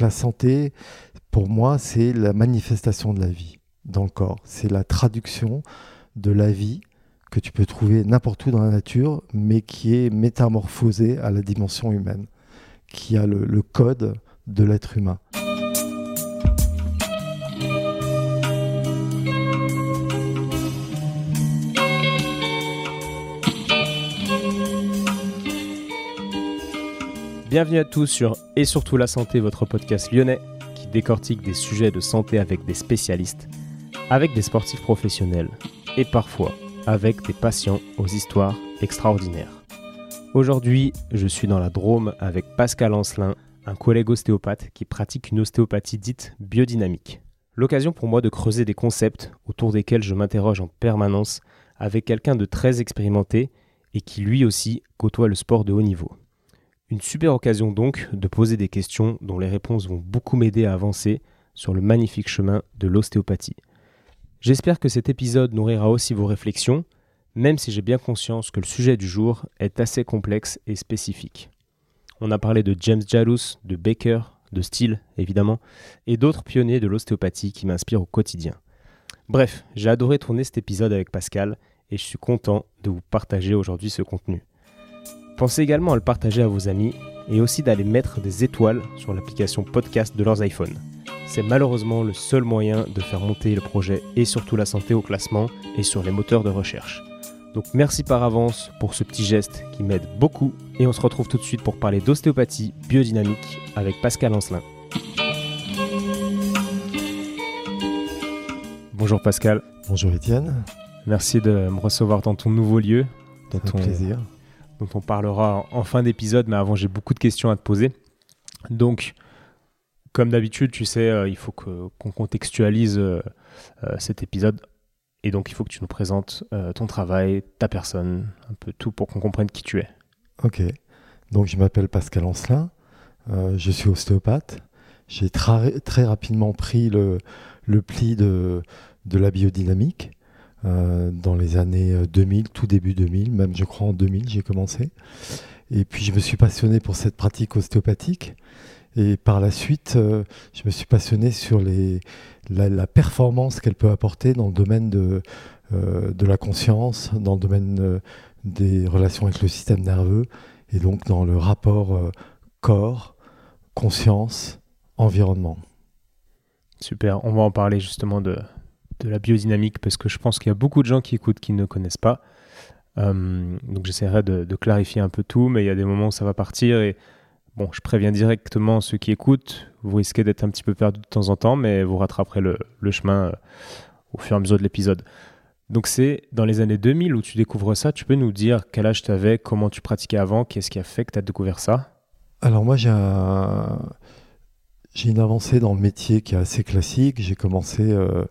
La santé, pour moi, c'est la manifestation de la vie dans le corps. C'est la traduction de la vie que tu peux trouver n'importe où dans la nature, mais qui est métamorphosée à la dimension humaine, qui a le, code de l'être humain. Bienvenue à tous sur Et surtout la santé, votre podcast lyonnais qui décortique des sujets de santé avec des spécialistes, avec des sportifs professionnels et parfois avec des patients aux histoires extraordinaires. Aujourd'hui, je suis dans la Drôme avec Pascal Ancelin, un collègue ostéopathe qui pratique une ostéopathie dite biodynamique. L'occasion pour moi de creuser des concepts autour desquels je m'interroge en permanence avec quelqu'un de très expérimenté et qui lui aussi côtoie le sport de haut niveau. Une super occasion donc de poser des questions dont les réponses vont beaucoup m'aider à avancer sur le magnifique chemin de l'ostéopathie. J'espère que cet épisode nourrira aussi vos réflexions, même si j'ai bien conscience que le sujet du jour est assez complexe et spécifique. On a parlé de James Jalous, de Baker, de Steele évidemment, et d'autres pionniers de l'ostéopathie qui m'inspirent au quotidien. Bref, j'ai adoré tourner cet épisode avec Pascal et je suis content de vous partager aujourd'hui ce contenu. Pensez également à le partager à vos amis et aussi d'aller mettre des étoiles sur l'application podcast de leurs iPhones. C'est malheureusement le seul moyen de faire monter le projet et surtout la santé au classement et sur les moteurs de recherche. Donc merci par avance pour ce petit geste qui m'aide beaucoup et on se retrouve tout de suite pour parler d'ostéopathie biodynamique avec Pascal Ancelin. Bonjour Pascal. Bonjour Étienne. Merci de me recevoir dans ton nouveau lieu. Dans ton plaisir dont on parlera en fin d'épisode, mais avant j'ai beaucoup de questions à te poser. Donc, comme d'habitude, tu sais, euh, il faut qu'on contextualise euh, euh, cet épisode. Et donc, il faut que tu nous présentes ton travail, ta personne, un peu tout pour qu'on comprenne qui tu es. Ok. Donc, je m'appelle Pascal Ancelin. je suis ostéopathe. J'ai très rapidement pris le, pli de, de la biodynamique. Euh, dans les années 2000, euh, tout début 2000, même je crois en 2000 j'ai commencé. Et puis je me suis passionné pour cette pratique ostéopathique. Et par la suite, euh, je me suis passionné sur la, performance qu'elle peut apporter dans le domaine de, de la conscience, dans le domaine des relations avec le système nerveux, et donc dans le rapport corps, conscience, environnement. Super, on va en parler justement de, de la biodynamique parce que je pense qu'il y a beaucoup de gens qui écoutent qui ne connaissent pas. Euh, donc j'essaierai de, clarifier un peu tout, mais il y a des moments où ça va partir et bon, je préviens directement ceux qui écoutent, vous risquez d'être un petit peu perdu de temps en temps, mais vous rattraperez le, chemin euh, au fur et à mesure de l'épisode. Donc c'est dans les années 2000 où tu découvres ça, tu peux nous dire quel âge tu avais, comment tu pratiquais avant, qu'est-ce qui a fait que tu as découvert ça? Alors moi j'ai j'ai une avancée dans le métier qui est assez classique, j'ai commencé... Euh,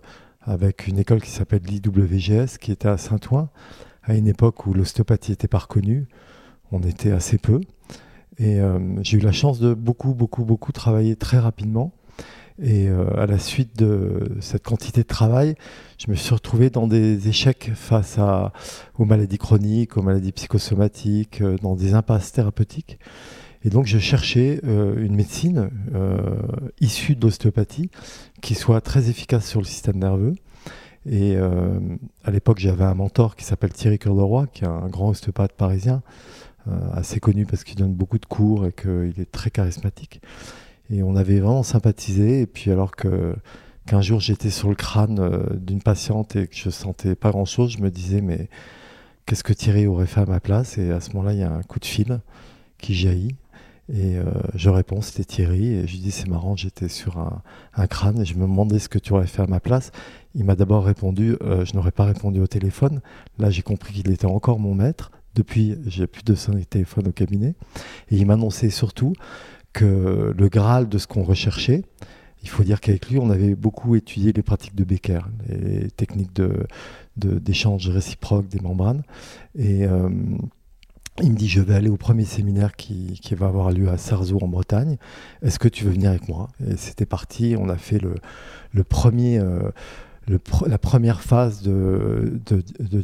avec une école qui s'appelle l'IWGS, qui était à Saint-Ouen, à une époque où l'ostéopathie n'était pas reconnue. On était assez peu. Et euh, j'ai eu la chance de beaucoup, beaucoup, beaucoup travailler très rapidement. Et euh, à la suite de cette quantité de travail, je me suis retrouvé dans des échecs face aux maladies chroniques, aux maladies psychosomatiques, euh, dans des impasses thérapeutiques. Et donc, je cherchais euh, une médecine euh, issue d'ostéopathie qui soit très efficace sur le système nerveux. Et euh, à l'époque, j'avais un mentor qui s'appelle Thierry Cœur de qui est un grand ostéopathe parisien, assez connu parce qu'il donne beaucoup de cours et qu'il est très charismatique. Et on avait vraiment sympathisé. Et puis, alors qu'un jour j'étais sur le crâne d'une patiente et que je sentais pas grand chose, je me disais, mais qu'est-ce que Thierry aurait fait à ma place? Et à ce moment-là, il y a un coup de fil qui jaillit. Et euh, je réponds, c'était Thierry. Et je lui dis, c'est marrant, j'étais sur un, crâne et je me demandais ce que tu aurais fait à ma place. Il m'a d'abord répondu, euh, je n'aurais pas répondu au téléphone. Là, j'ai compris qu'il était encore mon maître. Depuis, j'ai plus de son téléphone au cabinet. Et il m'annonçait surtout que le Graal de ce qu'on recherchait, il faut dire qu'avec lui, on avait beaucoup étudié les pratiques de Becker, les techniques d'échange de, réciproque des membranes. Et. Euh, il me dit, je vais aller au premier séminaire qui, va avoir lieu à Sarzeau en Bretagne. Est-ce que tu veux venir avec moi? Et c'était parti. On a fait le, premier, euh, la première phase de,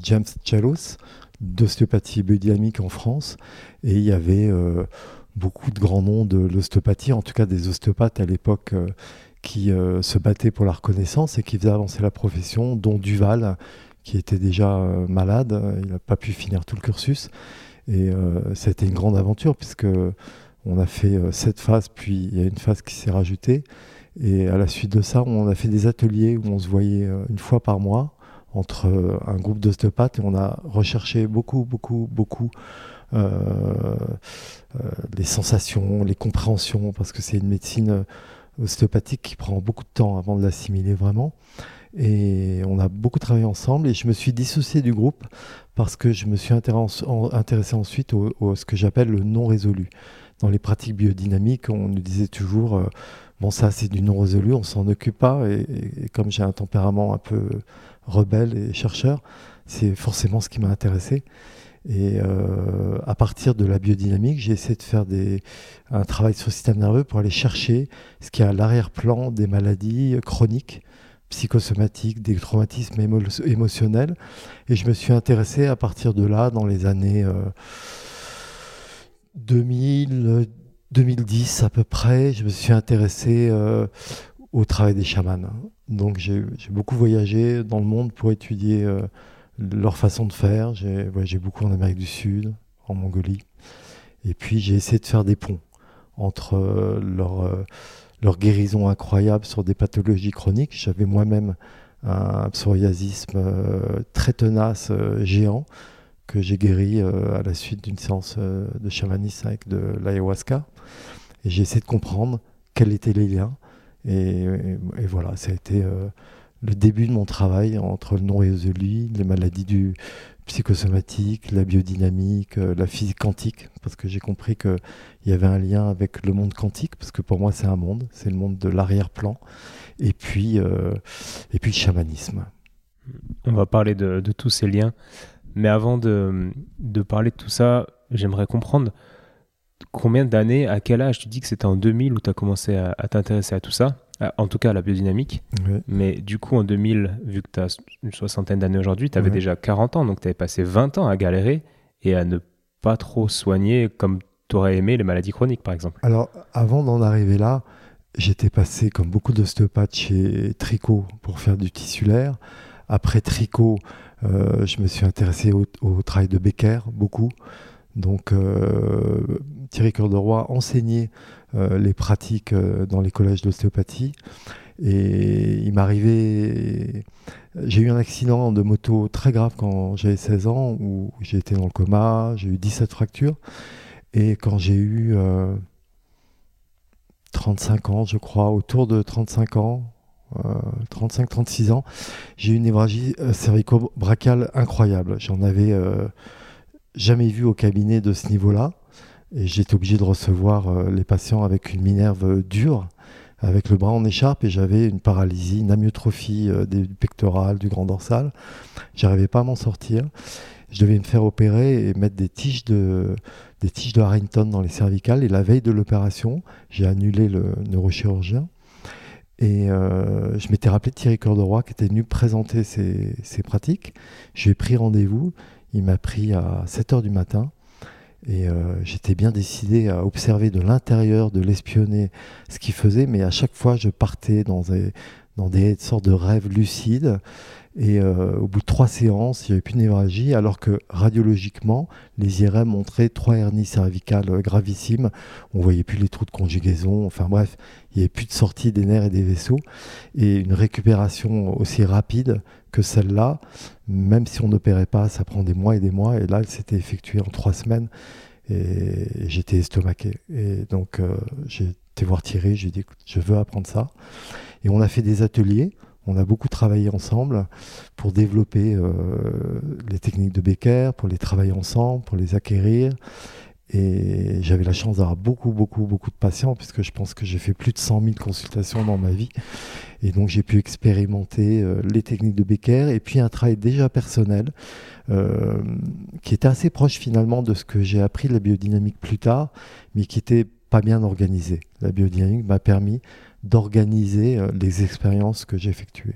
James Chalos d'ostéopathie biodynamique en France. Et il y avait, euh, beaucoup de grands noms de l'ostéopathie, en tout cas des ostéopathes à l'époque qui se battaient pour la reconnaissance et qui faisaient avancer la profession, dont Duval, qui était déjà malade, il n'a pas pu finir tout le cursus. Et ça a été une grande aventure puisque on a fait cette phase, puis il y a une phase qui s'est rajoutée. Et à la suite de ça, on a fait des ateliers où on se voyait une fois par mois entre euh, un groupe d'ostéopathes et on a recherché beaucoup, beaucoup, beaucoup euh, euh, les sensations, les compréhensions, parce que c'est une médecine ostéopathique qui prend beaucoup de temps avant de l'assimiler vraiment. Et on a beaucoup travaillé ensemble et je me suis dissocié du groupe parce que je me suis intéressé ensuite à ce que j'appelle le non résolu. Dans les pratiques biodynamiques, on nous disait toujours, bon ça c'est du non résolu, on s'en occupe pas. et comme j'ai un tempérament un peu rebelle et chercheur, c'est forcément ce qui m'a intéressé. Et euh, à partir de la biodynamique, j'ai essayé de faire un travail sur le système nerveux pour aller chercher ce qui est à l'arrière-plan des maladies chroniques, psychosomatiques, des traumatismes émotionnels. Et je me suis intéressé à partir de là, dans les années 2000, 2010 à peu près, je me suis intéressé euh, au travail des chamans. Donc j'ai beaucoup voyagé dans le monde pour étudier euh, leur façon de faire. J'ai voyagé beaucoup en Amérique du Sud, en Mongolie. Et puis j'ai essayé de faire des ponts entre euh, leur, euh, leur, guérison incroyable sur des pathologies chroniques. J'avais moi-même un psoriasisme très tenace, géant, que j'ai guéri à la suite d'une séance de chamanisme avec de l'ayahuasca. Et j'ai essayé de comprendre quels étaient les liens et, voilà, ça a été euh, le début de mon travail entre le non-résolu, les maladies du psychosomatique, la biodynamique, euh, la physique quantique, parce que j'ai compris qu'il y avait un lien avec le monde quantique, parce que pour moi c'est un monde, c'est le monde de l'arrière-plan, et puis, euh, le chamanisme. On va parler de, tous ces liens, mais avant de, de parler de tout ça, j'aimerais comprendre combien d'années, à quel âge Tu dis que c'était en 2000 où tu as commencé à, t'intéresser à tout ça, en tout cas la biodynamique. Mais du coup, en 2000, vu que tu as une soixantaine d'années aujourd'hui, tu avais déjà 40 ans, donc tu avais passé 20 ans à galérer et à ne pas trop soigner comme tu aurais aimé les maladies chroniques, par exemple. Alors, avant d'en arriver là, j'étais passé, comme beaucoup d'ostéopathes, chez Tricot pour faire du tissulaire. Après Tricot, euh, je me suis intéressé au, au travail de Becker, beaucoup. Donc euh, Thierry Cœur de Roy enseignait euh, les pratiques euh, dans les collèges d'ostéopathie. Et il m'arrivait. J'ai eu un accident de moto très grave quand j'avais 16 ans, où j'ai été dans le coma, j'ai eu 17 fractures. Et quand j'ai eu 35 ans, je crois, autour de 35 ans, 35-36 ans, j'ai eu une névragie cervico-brachale incroyable. J'en avais jamais vu au cabinet de ce niveau-là. Et j'étais obligé de recevoir euh, les patients avec une minerve dure, avec le bras en écharpe, et j'avais une paralysie, une amyotrophie euh, du pectoral, du grand dorsal. J'arrivais pas à m'en sortir. Je devais me faire opérer et mettre des tiges de, des tiges de Harrington dans les cervicales. Et la veille de l'opération, j'ai annulé le neurochirurgien. Et euh, je m'étais rappelé de Thierry Corderoy qui était venu présenter ses, ses pratiques. J'ai pris rendez-vous. Il m'a pris à 7 heures du matin. Et euh, j'étais bien décidé à observer de l'intérieur, de l'espionner, ce qu'il faisait, mais à chaque fois, je partais dans des, dans des sortes de rêves lucides. Et euh, au bout de trois séances, il n'y avait plus de névralgie, alors que radiologiquement, les IRM montraient trois hernies cervicales gravissimes. On voyait plus les trous de conjugaison. Enfin bref, il n'y avait plus de sortie des nerfs et des vaisseaux. Et une récupération aussi rapide que celle-là, même si on n'opérait pas, ça prend des mois et des mois. Et là, elle s'était effectuée en trois semaines. Et j'étais estomaqué. Et donc, euh, j'ai été voir Thierry, j'ai dit, je veux apprendre ça. Et on a fait des ateliers. On a beaucoup travaillé ensemble pour développer euh, les techniques de Becker, pour les travailler ensemble, pour les acquérir. Et j'avais la chance d'avoir beaucoup, beaucoup, beaucoup de patients, puisque je pense que j'ai fait plus de 100 000 consultations dans ma vie. Et donc j'ai pu expérimenter euh, les techniques de Becker et puis un travail déjà personnel, euh, qui était assez proche finalement de ce que j'ai appris de la biodynamique plus tard, mais qui était pas bien organisé. La biodynamique m'a permis d'organiser euh, les expériences que j'ai effectuées.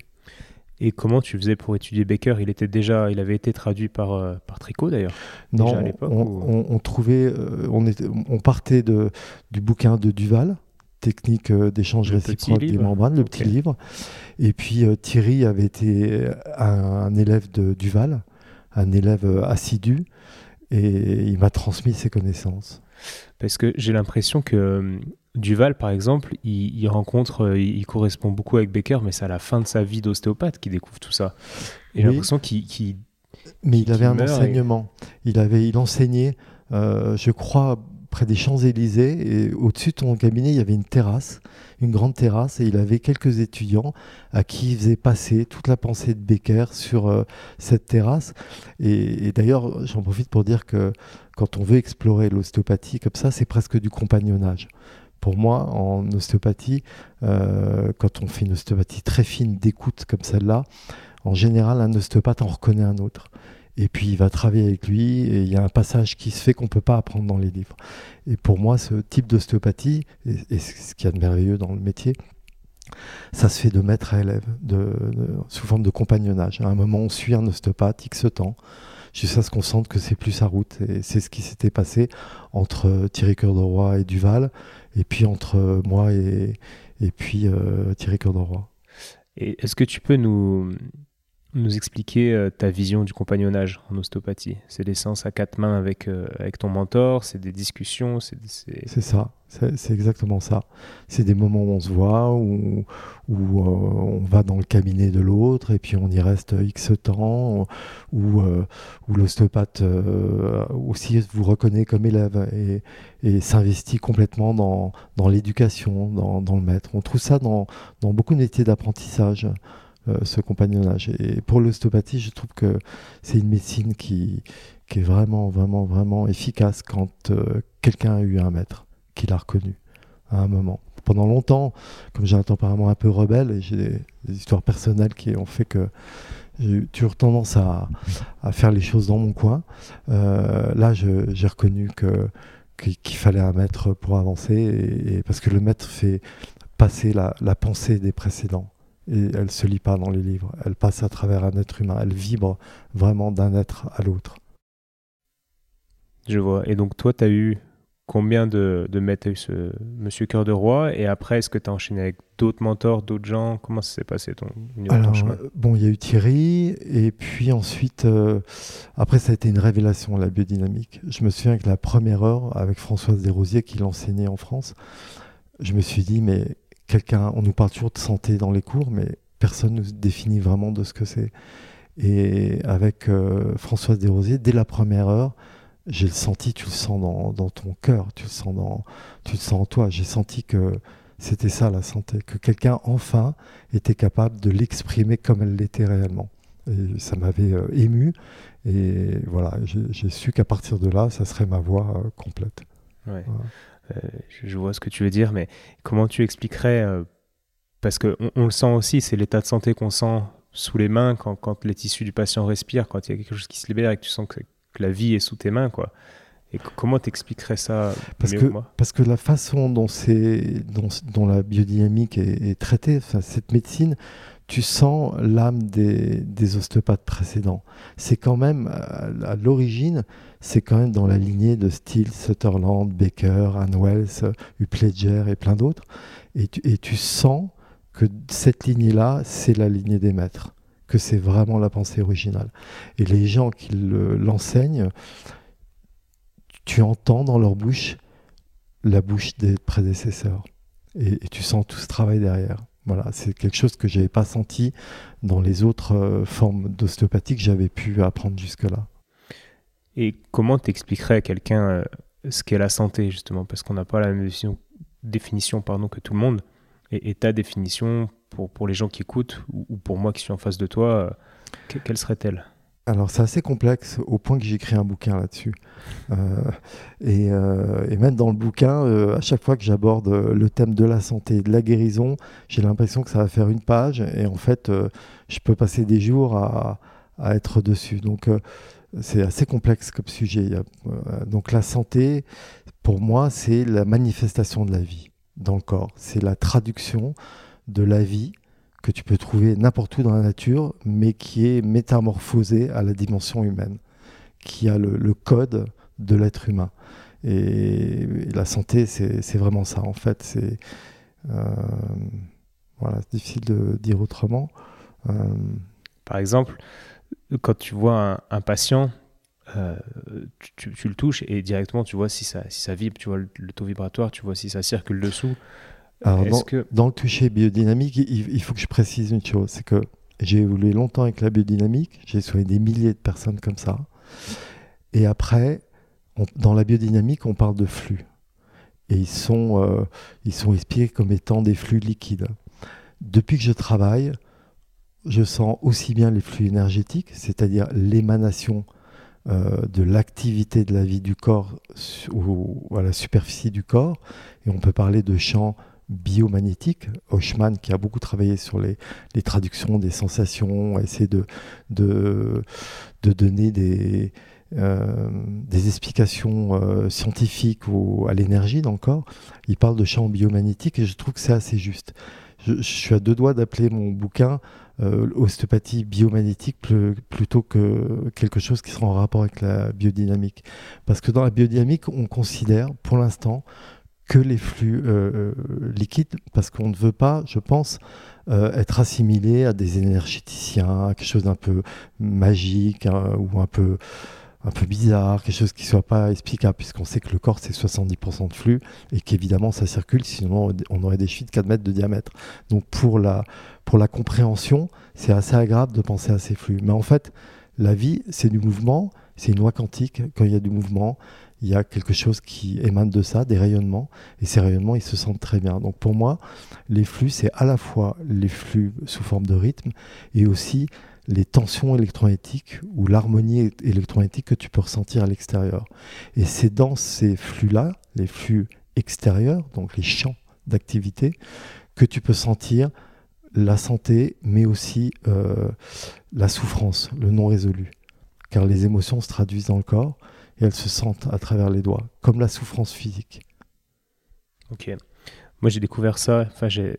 Et comment tu faisais pour étudier Baker? Il était déjà, il avait été traduit par, euh, par Tricot d'ailleurs. Non, on, trouvait, euh, on, était, on partait de, du bouquin de Duval, technique d'échange réciproque des membranes, le petit livre. Et puis Thierry avait été un, élève de Duval, un élève assidu, et il m'a transmis ses connaissances. Parce que j'ai l'impression que Duval, par exemple, il, rencontre, euh, il, correspond beaucoup avec Becker, mais c'est à la fin de sa vie d'ostéopathe qu'il découvre tout ça. Et j'ai l'impression qu'il. mais il avait un enseignement. Il, avait, il enseignait, euh, je crois, près des Champs-Élysées. Et au-dessus de son cabinet, il y avait une terrasse, une grande terrasse. Et il avait quelques étudiants à qui il faisait passer toute la pensée de Becker sur euh, cette terrasse. et d'ailleurs, j'en profite pour dire que quand on veut explorer l'ostéopathie comme ça, c'est presque du compagnonnage. Pour moi, en ostéopathie, euh, quand on fait une ostéopathie très fine d'écoute comme celle-là, en général, un ostéopathe en reconnaît un autre. Et puis il va travailler avec lui, et il y a un passage qui se fait qu'on ne peut pas apprendre dans les livres. Et pour moi, ce type d'ostéopathie, et, ce qu'il y a de merveilleux dans le métier, ça se fait de maître à élève, sous forme de compagnonnage. À un moment, on suit un ostéopathe X temps, jusqu'à ce qu'on sente que c'est plus sa route. Et c'est ce qui s'était passé entre Thierry Cœur de Roi et Duval, et puis entre euh, moi et, et puis euh, Thierry Cœur de Roi. Et est-ce que tu peux nous, nous expliquer euh, ta vision du compagnonnage en ostéopathie C'est des séances à quatre mains avec, euh, avec ton mentor, c'est des discussions C'est ça, c'est exactement ça. C'est des moments où on se voit, où, où euh, on va dans le cabinet de l'autre et puis on y reste X temps, où, où l'ostéopathe aussi vous reconnaît comme élève et, et s'investit complètement dans, dans l'éducation, dans, dans, le maître. On trouve ça dans, dans beaucoup de métiers d'apprentissage. Euh, ce compagnonnage. Et pour l'ostéopathie, je trouve que c'est une médecine qui, qui est vraiment, vraiment, vraiment efficace quand euh, quelqu'un a eu un maître, qu'il a reconnu à un moment. Pendant longtemps, comme j'ai un tempérament un peu rebelle et j'ai des, histoires personnelles qui ont fait que j'ai toujours tendance à, à, faire les choses dans mon coin, euh, là j'ai reconnu que qu'il fallait un maître pour avancer, et, parce que le maître fait passer la, la pensée des précédents et elle se lit pas dans les livres. Elle passe à travers un être humain. Elle vibre vraiment d'un être à l'autre. Je vois. Et donc, toi, tu as eu combien de, de maîtres? Ce Monsieur Cœur de Roi Et après, est-ce que tu as enchaîné avec d'autres mentors, d'autres gens? Comment ça s'est passé ton, Alors, Bon, il y a eu Thierry. Et puis ensuite, euh, après, ça a été une révélation, la biodynamique. Je me souviens que la première heure, avec Françoise Desrosiers, qui l'enseignait en France, je me suis dit, mais quelqu'un, on nous parle toujours de santé dans les cours, mais personne ne nous définit vraiment de ce que c'est. Et avec euh, Françoise Desrosiers, dès la première heure, j'ai le senti, tu le sens dans, ton cœur, tu le sens dans, tu le sens en toi. J'ai senti que c'était ça la santé, que quelqu'un enfin était capable de l'exprimer comme elle l'était réellement. Et ça m'avait euh, ému. Et voilà, j'ai su qu'à partir de là, ça serait ma voix euh, complète. Ouais. Je vois ce que tu veux dire, mais comment tu expliquerais euh, Parce qu'on on le sent aussi, c'est l'état de santé qu'on sent sous les mains quand, les tissus du patient respirent, quand il y a quelque chose qui se libère et que tu sens que, la vie est sous tes mains, quoi. Et comment t'expliquerais ça parce que, Parce que la façon dont, dont, dont la biodynamique est, traitée, cette médecine, tu sens l'âme des, des, ostéopathes précédents. C'est quand même, à l'origine, c'est quand même dans la lignée de Steele, Sutherland, Baker, Ann Wells, Upledger et plein d'autres. Et tu, sens que cette lignée-là, c'est la lignée des maîtres, que c'est vraiment la pensée originale. Et les gens qui l'enseignent, tu entends dans leur bouche la bouche des prédécesseurs. Et, tu sens tout ce travail derrière. Voilà, c'est quelque chose que je n'avais pas senti dans les autres euh, formes d'ostéopathie que j'avais pu apprendre jusque-là. Et comment t'expliquerais à quelqu'un euh, ce qu'est la santé, justement? Parce qu'on n'a pas la même définition, pardon, que tout le monde. Et, ta définition, pour, pour les gens qui écoutent, ou, pour moi qui suis en face de toi, euh, quelle serait-elle? Alors c'est assez complexe au point que j'ai écrit un bouquin là-dessus. Euh, et, et, même dans le bouquin, à chaque fois que j'aborde le thème de la santé de la guérison, j'ai l'impression que ça va faire une page et en fait je peux passer des jours à, à être dessus. Donc c'est assez complexe comme sujet. Euh, donc la santé, pour moi, c'est la manifestation de la vie dans le corps. C'est la traduction de la vie que tu peux trouver n'importe où dans la nature, mais qui est métamorphosé à la dimension humaine, qui a le, code de l'être humain. Et, la santé, c'est vraiment ça, en fait. C'est euh, voilà, difficile de dire autrement. Euh, Par exemple, quand tu vois un, patient, euh, tu, le touches et directement tu vois si ça, si ça vibre, tu vois le taux vibratoire, tu vois si ça circule dessous. Alors, dans, le toucher biodynamique, il, faut que je précise une chose, c'est que j'ai évolué longtemps avec la biodynamique, j'ai soigné des milliers de personnes comme ça. Et après, dans la biodynamique, on parle de flux. Et ils sont, euh, ils sont expliqués comme étant des flux liquides. Depuis que je travaille, je sens aussi bien les flux énergétiques, c'est-à-dire l'émanation euh, de l'activité de la vie du corps ou à la superficie du corps. Et on peut parler de champs biomagnétique. Hochmann, qui a beaucoup travaillé sur les, traductions des sensations, a essayé de, donner des, euh, explications euh, scientifiques à l'énergie dans le corps. Il parle de champs biomagnétiques et je trouve que c'est assez juste. Je, suis à deux doigts d'appeler mon bouquin euh, ostéopathie biomagnétique plutôt que quelque chose qui sera en rapport avec la biodynamique. Parce que dans la biodynamique, on considère pour l'instant que les flux euh, euh, liquides, parce qu'on ne veut pas, je pense, euh, être assimilé à des énergéticiens, à quelque chose d'un peu magique hein, ou un peu, un peu bizarre, quelque chose qui ne soit pas explicable, puisqu'on sait que le corps, c'est 70% de flux et qu'évidemment, ça circule, sinon on aurait des fuites de 4 mètres de diamètre. Donc pour la, pour la compréhension, c'est assez agréable de penser à ces flux. Mais en fait, la vie, c'est du mouvement, c'est une loi quantique. Quand il y a du mouvement, il y a quelque chose qui émane de ça, des rayonnements, et ces rayonnements, ils se sentent très bien. Donc pour moi, les flux, c'est à la fois les flux sous forme de rythme, et aussi les tensions électromagnétiques ou l'harmonie électromagnétique que tu peux ressentir à l'extérieur. Et c'est dans ces flux-là, les flux extérieurs, donc les champs d'activité, que tu peux sentir la santé, mais aussi euh, la souffrance, le non résolu. Car les émotions se traduisent dans le corps, et elles se sentent à travers les doigts, comme la souffrance physique. Ok. Moi, j'ai découvert ça. Enfin, j'ai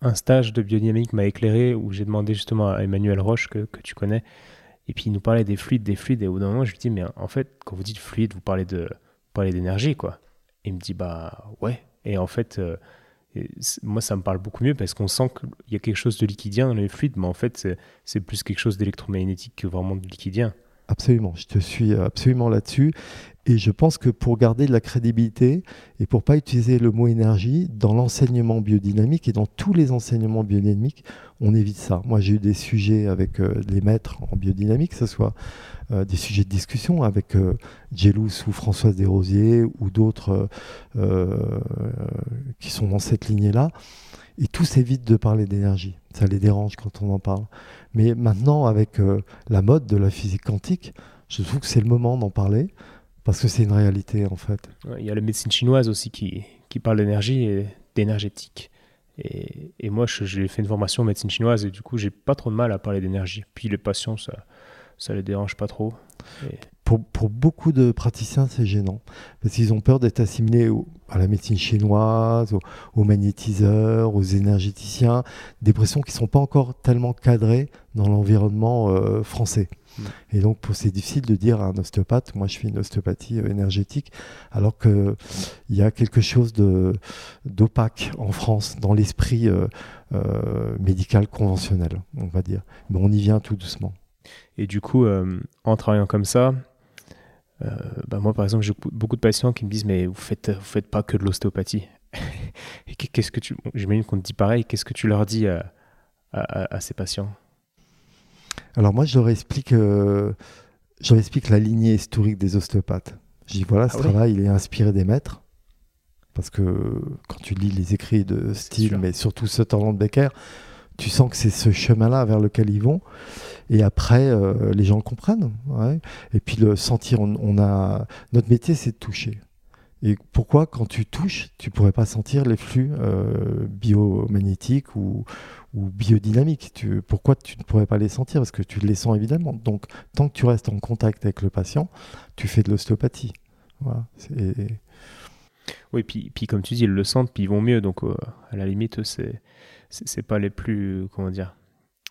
un stage de biodynamique m'a éclairé où j'ai demandé justement à Emmanuel Roche que, que, tu connais. Et puis il nous parlait des fluides, des fluides. Et au bout d'un moment, je lui dis mais en fait, quand vous dites fluide, vous parlez de parlez d'énergie, quoi. Et il me dit bah ouais. Et en fait, euh, moi, ça me parle beaucoup mieux parce qu'on sent qu'il y a quelque chose de liquidien dans les fluides, mais en fait, c'est plus quelque chose d'électromagnétique que vraiment de liquidien. Absolument, je te suis absolument là-dessus. Et je pense que pour garder de la crédibilité et pour pas utiliser le mot énergie dans l'enseignement biodynamique et dans tous les enseignements biodynamiques, on évite ça. Moi, j'ai eu des sujets avec euh, les maîtres en biodynamique, que ce soit euh, des sujets de discussion avec euh, ou Françoise Desrosiers ou d'autres qui sont dans cette lignée-là. Et tous évitent de parler d'énergie. Ça les dérange quand on en parle. Mais maintenant, avec euh, la mode de la physique quantique, je trouve que c'est le moment d'en parler parce que c'est une réalité en fait. Il y a la médecine chinoise aussi qui, qui parle d'énergie et d'énergétique. Et, et, moi, j'ai fait une formation en médecine chinoise et du coup, j'ai pas trop de mal à parler d'énergie. Puis les patients, ça, ça les dérange pas trop. Pour, pour, beaucoup de praticiens, c'est gênant parce qu'ils ont peur d'être assimilés à la médecine chinoise, aux, magnétiseurs, aux énergéticiens, des pressions qui ne sont pas encore tellement cadrées dans l'environnement euh, français. Mm. Et donc, c'est difficile de dire à un ostéopathe, moi je fais une ostéopathie euh, énergétique, alors qu'il y a quelque chose d'opaque en France, dans l'esprit euh, médical conventionnel, on va dire. Mais on y vient tout doucement. Et du coup, en travaillant comme ça, euh, bah moi par exemple, j'ai beaucoup de patients qui me disent mais vous faites vous faites pas que de l'ostéopathie. qu'est-ce que tu, j'imagine qu'on te dit pareil. Qu'est-ce que tu leur dis à, à, ces patients? Alors moi, je leur explique, euh, je leur explique la lignée historique des ostéopathes. Je dis voilà, ce ah travail, il est inspiré des maîtres. Parce que quand tu lis les écrits de Steele, mais surtout de Becker, tu sens que c'est ce chemin-là vers lequel ils vont. Et après, euh, les gens comprennent. Et puis le sentir, on, a notre métier, c'est de toucher. Et pourquoi, quand tu touches, tu pourrais pas sentir les flux euh, biomagnétiques ou, ou biodynamiques? Tu, Pourquoi tu ne pourrais pas les sentir? Parce que tu les sens évidemment. Donc, tant que tu restes en contact avec le patient, tu fais de l'ostéopathie. Voilà. Oui, puis, puis comme tu dis, ils le sentent, puis ils vont mieux. Donc, à la limite, c'est c'est pas les plus, comment dire,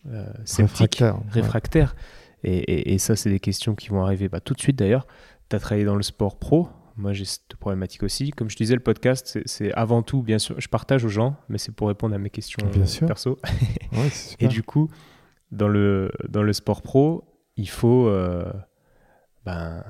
euh, réfractaires. réfractaires. Et, et, ça, c'est des questions qui vont arriver bah, tout de suite d'ailleurs. Tu as travaillé dans le sport pro. Moi, j'ai cette problématique aussi. Comme je disais, le podcast, c'est avant tout, bien sûr, je partage aux gens, mais c'est pour répondre à mes questions perso. et du coup, dans le, dans le sport pro, il faut euh, ben,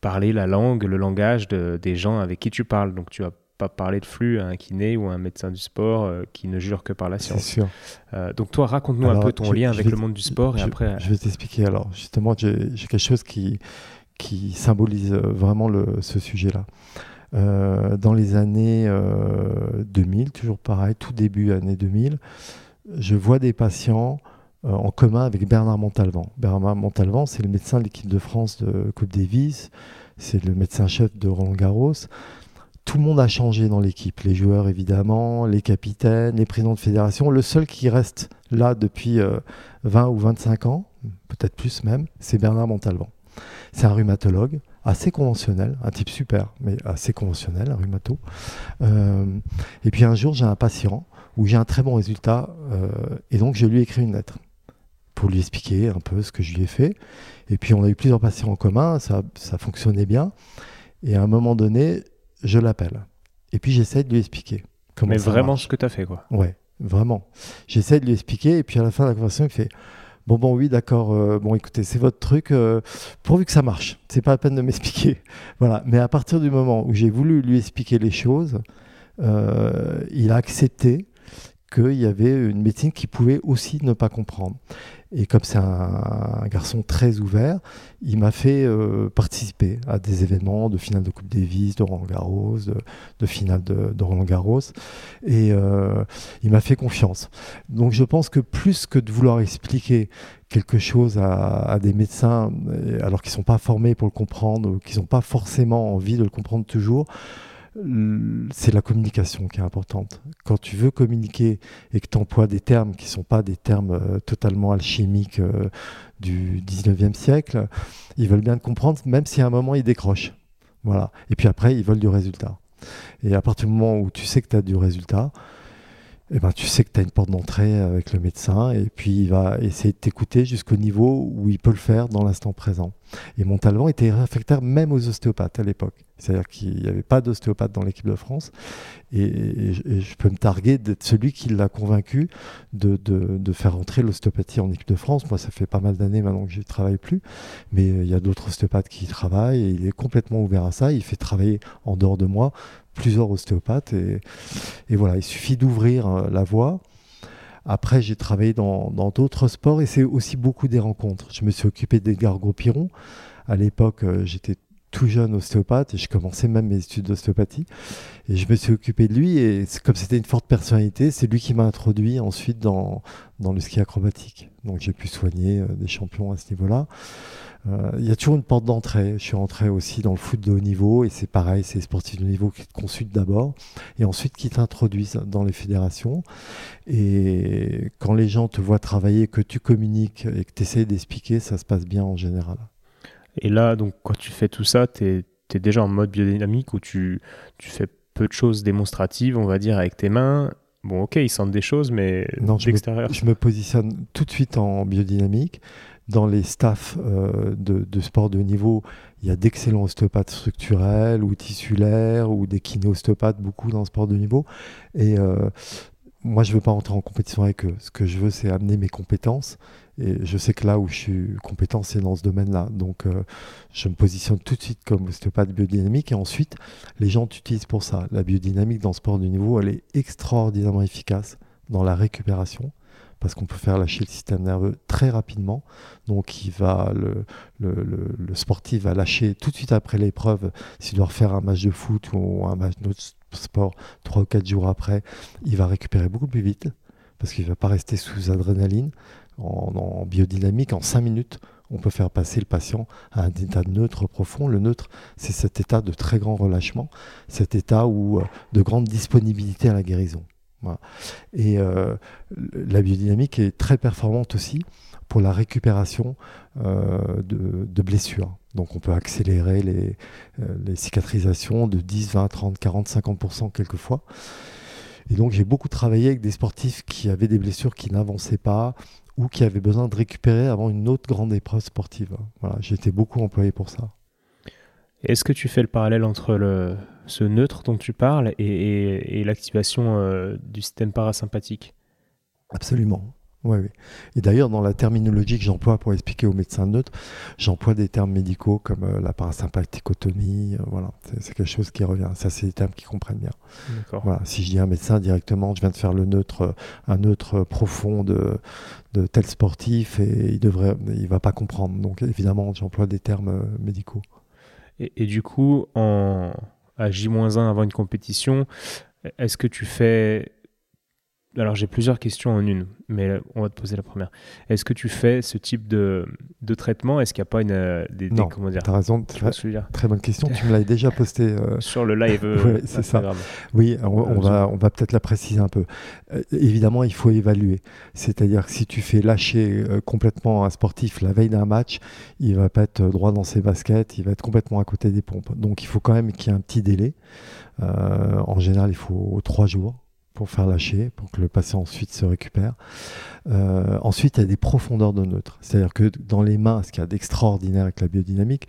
parler la langue, le langage de, des gens avec qui tu parles. Donc, tu vas pas parler de flux à un kiné ou à un médecin du sport euh, qui ne jure que par la science. Sûr. Euh, donc toi, raconte-nous un peu ton lien avec le monde du sport et après. Je vais t'expliquer. Alors justement, j'ai quelque chose qui qui symbolise vraiment le, ce sujet-là. dans les années 2000, toujours pareil, tout début année 2000, je vois des patients euh, en commun avec Bernard Montalvan. Bernard Montalvan, c'est le médecin de l'équipe de France de Coupe Davis, c'est le médecin-chef de Roland Garros. Tout le monde a changé dans l'équipe, les joueurs évidemment, les capitaines, les présidents de fédération. Le seul qui reste là depuis 20 euh, ou 25 ans, peut-être plus même, c'est Bernard Montalvan. C'est un rhumatologue assez conventionnel, un type super, mais assez conventionnel, un rhumato. Euh, et puis un jour, j'ai un patient où j'ai un très bon résultat, et donc je lui écris une lettre pour lui expliquer un peu ce que je lui ai fait. Et puis on a eu plusieurs patients en commun, ça, ça fonctionnait bien. Et à un moment donné, je l'appelle. Et puis j'essaie de lui expliquer. Comment Mais vraiment ce que tu as fait, quoi. Ouais, vraiment. J'essaie de lui expliquer. Et puis à la fin de la conversation, il fait Bon, bon, oui, d'accord. Euh, bon, écoutez, c'est votre truc. Euh, pourvu que ça marche. C'est pas la peine de m'expliquer. voilà. Mais à partir du moment où j'ai voulu lui expliquer les choses, euh, il a accepté qu'il y avait une médecine qui pouvait aussi ne pas comprendre. Et comme c'est un, garçon très ouvert, il m'a fait euh, participer à des événements de finale de Coupe Davis, de Roland Garros, de, finale de, Roland Garros. Et euh, il m'a fait confiance. Donc je pense que plus que de vouloir expliquer quelque chose à, des médecins, alors qu'ils ne sont pas formés pour le comprendre, ou qu'ils n'ont pas forcément envie de le comprendre toujours, c'est la communication qui est importante. Quand tu veux communiquer et que tu emploies des termes qui ne sont pas des termes euh, totalement alchimiques euh, du 19e siècle, ils veulent bien te comprendre, même si à un moment ils décrochent. Voilà. Et puis après, ils veulent du résultat. Et à partir du moment où tu sais que tu as du résultat, eh ben, tu sais que tu as une porte d'entrée avec le médecin et puis il va essayer de t'écouter jusqu'au niveau où il peut le faire dans l'instant présent. Et Montalvan était réfractaire même aux ostéopathes à l'époque. C'est-à-dire qu'il n'y avait pas d'ostéopathe dans l'équipe de France. Et, je peux me targuer d'être celui qui l'a convaincu de, faire entrer l'ostéopathie en équipe de France. Moi, ça fait pas mal d'années maintenant que je ne travaille plus. Mais il y a d'autres ostéopathes qui travaillent et il est complètement ouvert à ça. Il fait travailler en dehors de moi plusieurs ostéopathes. Et, voilà, il suffit d'ouvrir euh, la voie. Après, j'ai travaillé dans d'autres sports et c'est aussi beaucoup des rencontres. Je me suis occupé d'Edgar Gros-Piron. À l'époque, euh, j'étais tout jeune ostéopathe et je commençais même mes études d'ostéopathie. Et je me suis occupé de lui et comme c'était une forte personnalité, c'est lui qui m'a introduit ensuite dans, dans le ski acrobatique. Donc j'ai pu soigner euh, des champions à ce niveau-là. Euh, il y a toujours une porte d'entrée. Je suis entré aussi dans le foot de haut niveau et c'est pareil, c'est les sportifs de niveau qui te consultent d'abord et ensuite qui t'introduisent dans les fédérations. Et quand les gens te voient travailler, que tu communiques et que tu essaies d'expliquer, ça se passe bien en général. Et là, donc, quand tu fais tout ça, tu es, déjà en mode biodynamique où tu, tu fais peu de choses démonstratives, on va dire, avec tes mains. Bon, ok, ils sentent des choses, mais d'extérieur. Je, me positionne tout de suite en biodynamique. Dans les staffs euh, de, de, sport de niveau, il y a d'excellents ostéopathes structurels ou tissulaires ou des kinéostéopathes, beaucoup dans le sport de niveau. Et euh, moi, je ne veux pas rentrer en compétition avec eux. Ce que je veux, c'est amener mes compétences. Et je sais que là où je suis compétent, c'est dans ce domaine-là. Donc, euh, je me positionne tout de suite comme ostéopathe biodynamique. Et ensuite, les gens t'utilisent pour ça. La biodynamique dans le sport de niveau, elle est extraordinairement efficace dans la récupération parce qu'on peut faire lâcher le système nerveux très rapidement. Donc, il va, le, le, sportif va lâcher tout de suite après l'épreuve, s'il doit refaire un match de foot ou un match de sport trois ou quatre jours après, il va récupérer beaucoup plus vite parce qu'il ne va pas rester sous adrénaline. En, biodynamique, en cinq minutes, on peut faire passer le patient à un état neutre profond. Le neutre, c'est cet état de très grand relâchement, cet état où, euh, de grande disponibilité à la guérison. Et la biodynamique est très performante aussi pour la récupération de, blessures. Donc on peut accélérer les, les, cicatrisations de 10, 20, 30, 40, 50% quelquefois. Et donc j'ai beaucoup travaillé avec des sportifs qui avaient des blessures qui n'avançaient pas ou qui avaient besoin de récupérer avant une autre grande épreuve sportive. Voilà, j'ai été beaucoup employé pour ça. Est-ce que tu fais le parallèle entre le, ce neutre dont tu parles et, l'activation euh, du système parasympathique? Absolument. Oui, oui. Et d'ailleurs, dans la terminologie que j'emploie pour expliquer aux médecins neutres, j'emploie des termes médicaux comme euh, la parasympathicotomie. Euh, voilà, c'est quelque chose qui revient. Ça, c'est des termes qu'ils comprennent bien. Voilà. Si je dis à un médecin directement, je viens de faire le neutre, euh, un neutre profond de, de tel sportif, et il devrait, il va pas comprendre. Donc, évidemment, j'emploie des termes médicaux. Et, et, du coup, en à J-1 avant une compétition, est-ce que tu fais alors j'ai plusieurs questions en une, mais on va te poser la première. Est-ce que tu fais ce type de, de traitement? Est-ce qu'il n'y a pas une, euh, des, non, comment dire? as raison, très, très, bonne question. tu me l'avais déjà posté euh, sur le live. Euh, c'est ça. Oui, on, va, on va peut-être la préciser un peu. évidemment, il faut évaluer. C'est-à-dire que si tu fais lâcher complètement un sportif la veille d'un match, il va pas être droit dans ses baskets, il va être complètement à côté des pompes. Donc il faut quand même qu'il y ait un petit délai. en général, il faut trois jours pour faire lâcher, pour que le patient ensuite se récupère. Euh, ensuite, il y a des profondeurs de neutre. C'est-à-dire que dans les mains, ce qu'il y a d'extraordinaire avec la biodynamique,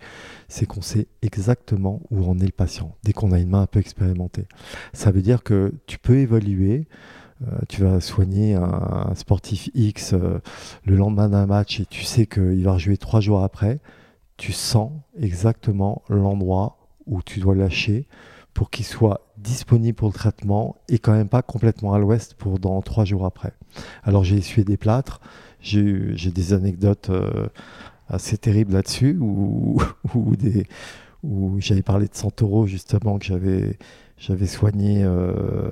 c'est qu'on sait exactement où en est le patient, dès qu'on a une main un peu expérimentée. Ça veut dire que tu peux évaluer, euh, tu vas soigner un, sportif X euh, le lendemain d'un match et tu sais qu'il va rejouer trois jours après, tu sens exactement l'endroit où tu dois lâcher pour qu'il soit disponible pour le traitement et quand même pas complètement à l'ouest pour dans trois jours après. Alors j'ai essuyé des plâtres, j'ai des anecdotes euh, assez terribles là-dessus où, j'avais parlé de Santoro justement que j'avais j'avais soigné euh,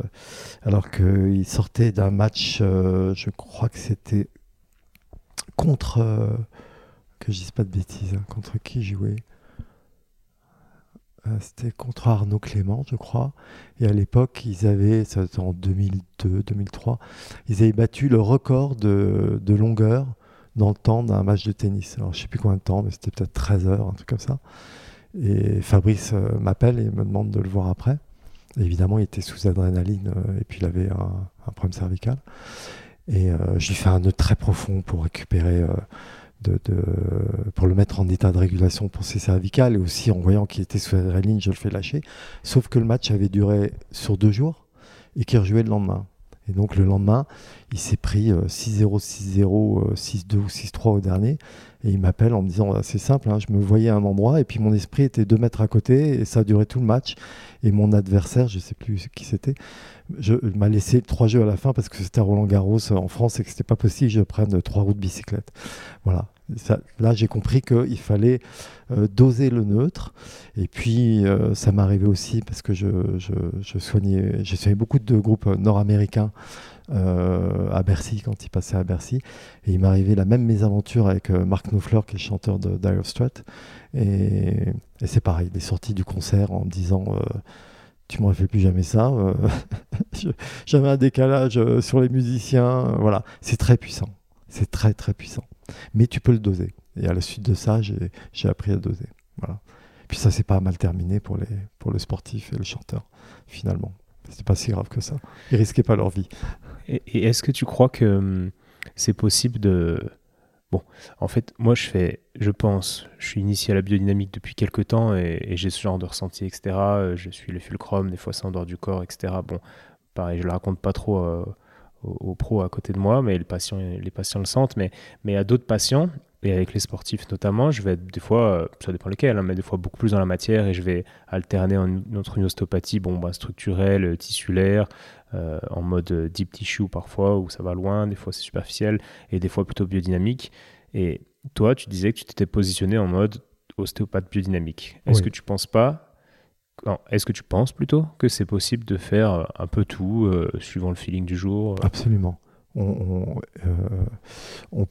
alors qu'il sortait d'un match, euh, je crois que c'était contre, que je dise pas de bêtises, hein, contre qui jouait c'était contre Arnaud Clément, je crois. Et à l'époque, ils avaient, ça en 2002, 2003, ils avaient battu le record de, longueur dans le temps d'un match de tennis. Alors, je ne sais plus combien de temps, mais c'était peut-être 13 heures, un truc comme ça. Et Fabrice euh, m'appelle et me demande de le voir après. évidemment, il était sous adrénaline euh, et puis il avait un, problème cervical. Et je lui fais un nœud très profond pour récupérer pour le mettre en état de régulation pour ses cervicales et aussi en voyant qu'il était sous la ligne, je le fais lâcher. Sauf que le match avait duré sur deux jours et qu'il rejouait le lendemain. Et donc le lendemain, il s'est pris 6-0, 6-0, 6-2 ou 6-3 au dernier. Et il m'appelle en me disant, c'est simple, hein, je me voyais à un endroit et puis mon esprit était deux mètres à côté et ça a duré tout le match. Et mon adversaire, je ne sais plus qui c'était, m'a laissé trois jeux à la fin parce que c'était Roland Garros en France et que c'était pas possible que je prenne trois roues de bicyclette. Voilà là, j'ai compris qu'il fallait euh, doser le neutre. Et puis, euh, ça m'arrivait aussi parce que je, soignais, j'ai soigné beaucoup de groupes nord-américains euh, à Bercy quand ils passaient à Bercy. Et il m'arrivait la même mésaventure avec Mark Knopfler, qui est chanteur de Dire Straits. Et, et c'est pareil, il est sorti du concert en me disant tu m'aurais fait plus jamais ça. J'avais un décalage sur les musiciens. Voilà, c'est très puissant. C'est très très puissant. Mais tu peux le doser. Et à la suite de ça, j'ai appris à doser. Voilà. Puis ça, c'est pas mal terminé pour, les, pour le sportif et le chanteur, finalement. C'est pas si grave que ça. Ils risquaient pas leur vie. Et, est-ce que tu crois que hum, c'est possible de. Bon, en fait, moi, je fais, je pense, je suis initié à la biodynamique depuis quelques temps et, j'ai ce genre de ressenti, etc. Je suis le fulcrum, des fois c'est en dehors du corps, etc. Bon, pareil, je le raconte pas trop euh, aux, pros à côté de moi, mais les patients, les patients le sentent. Mais, mais à d'autres patients, et avec les sportifs notamment, je vais être des fois, euh, ça dépend lesquels, hein, mais des fois beaucoup plus dans la matière et je vais alterner entre une ostéopathie bon, bah, structurelle, tissulaire, euh, en mode deep tissue parfois, où ça va loin, des fois c'est superficiel, et des fois plutôt biodynamique. Et toi, tu disais que tu t'étais positionné en mode ostéopathe biodynamique. Est-ce que tu penses pas est-ce que tu penses plutôt que c'est possible de faire euh, un peu tout euh, suivant le feeling du jour? Euh Absolument. On,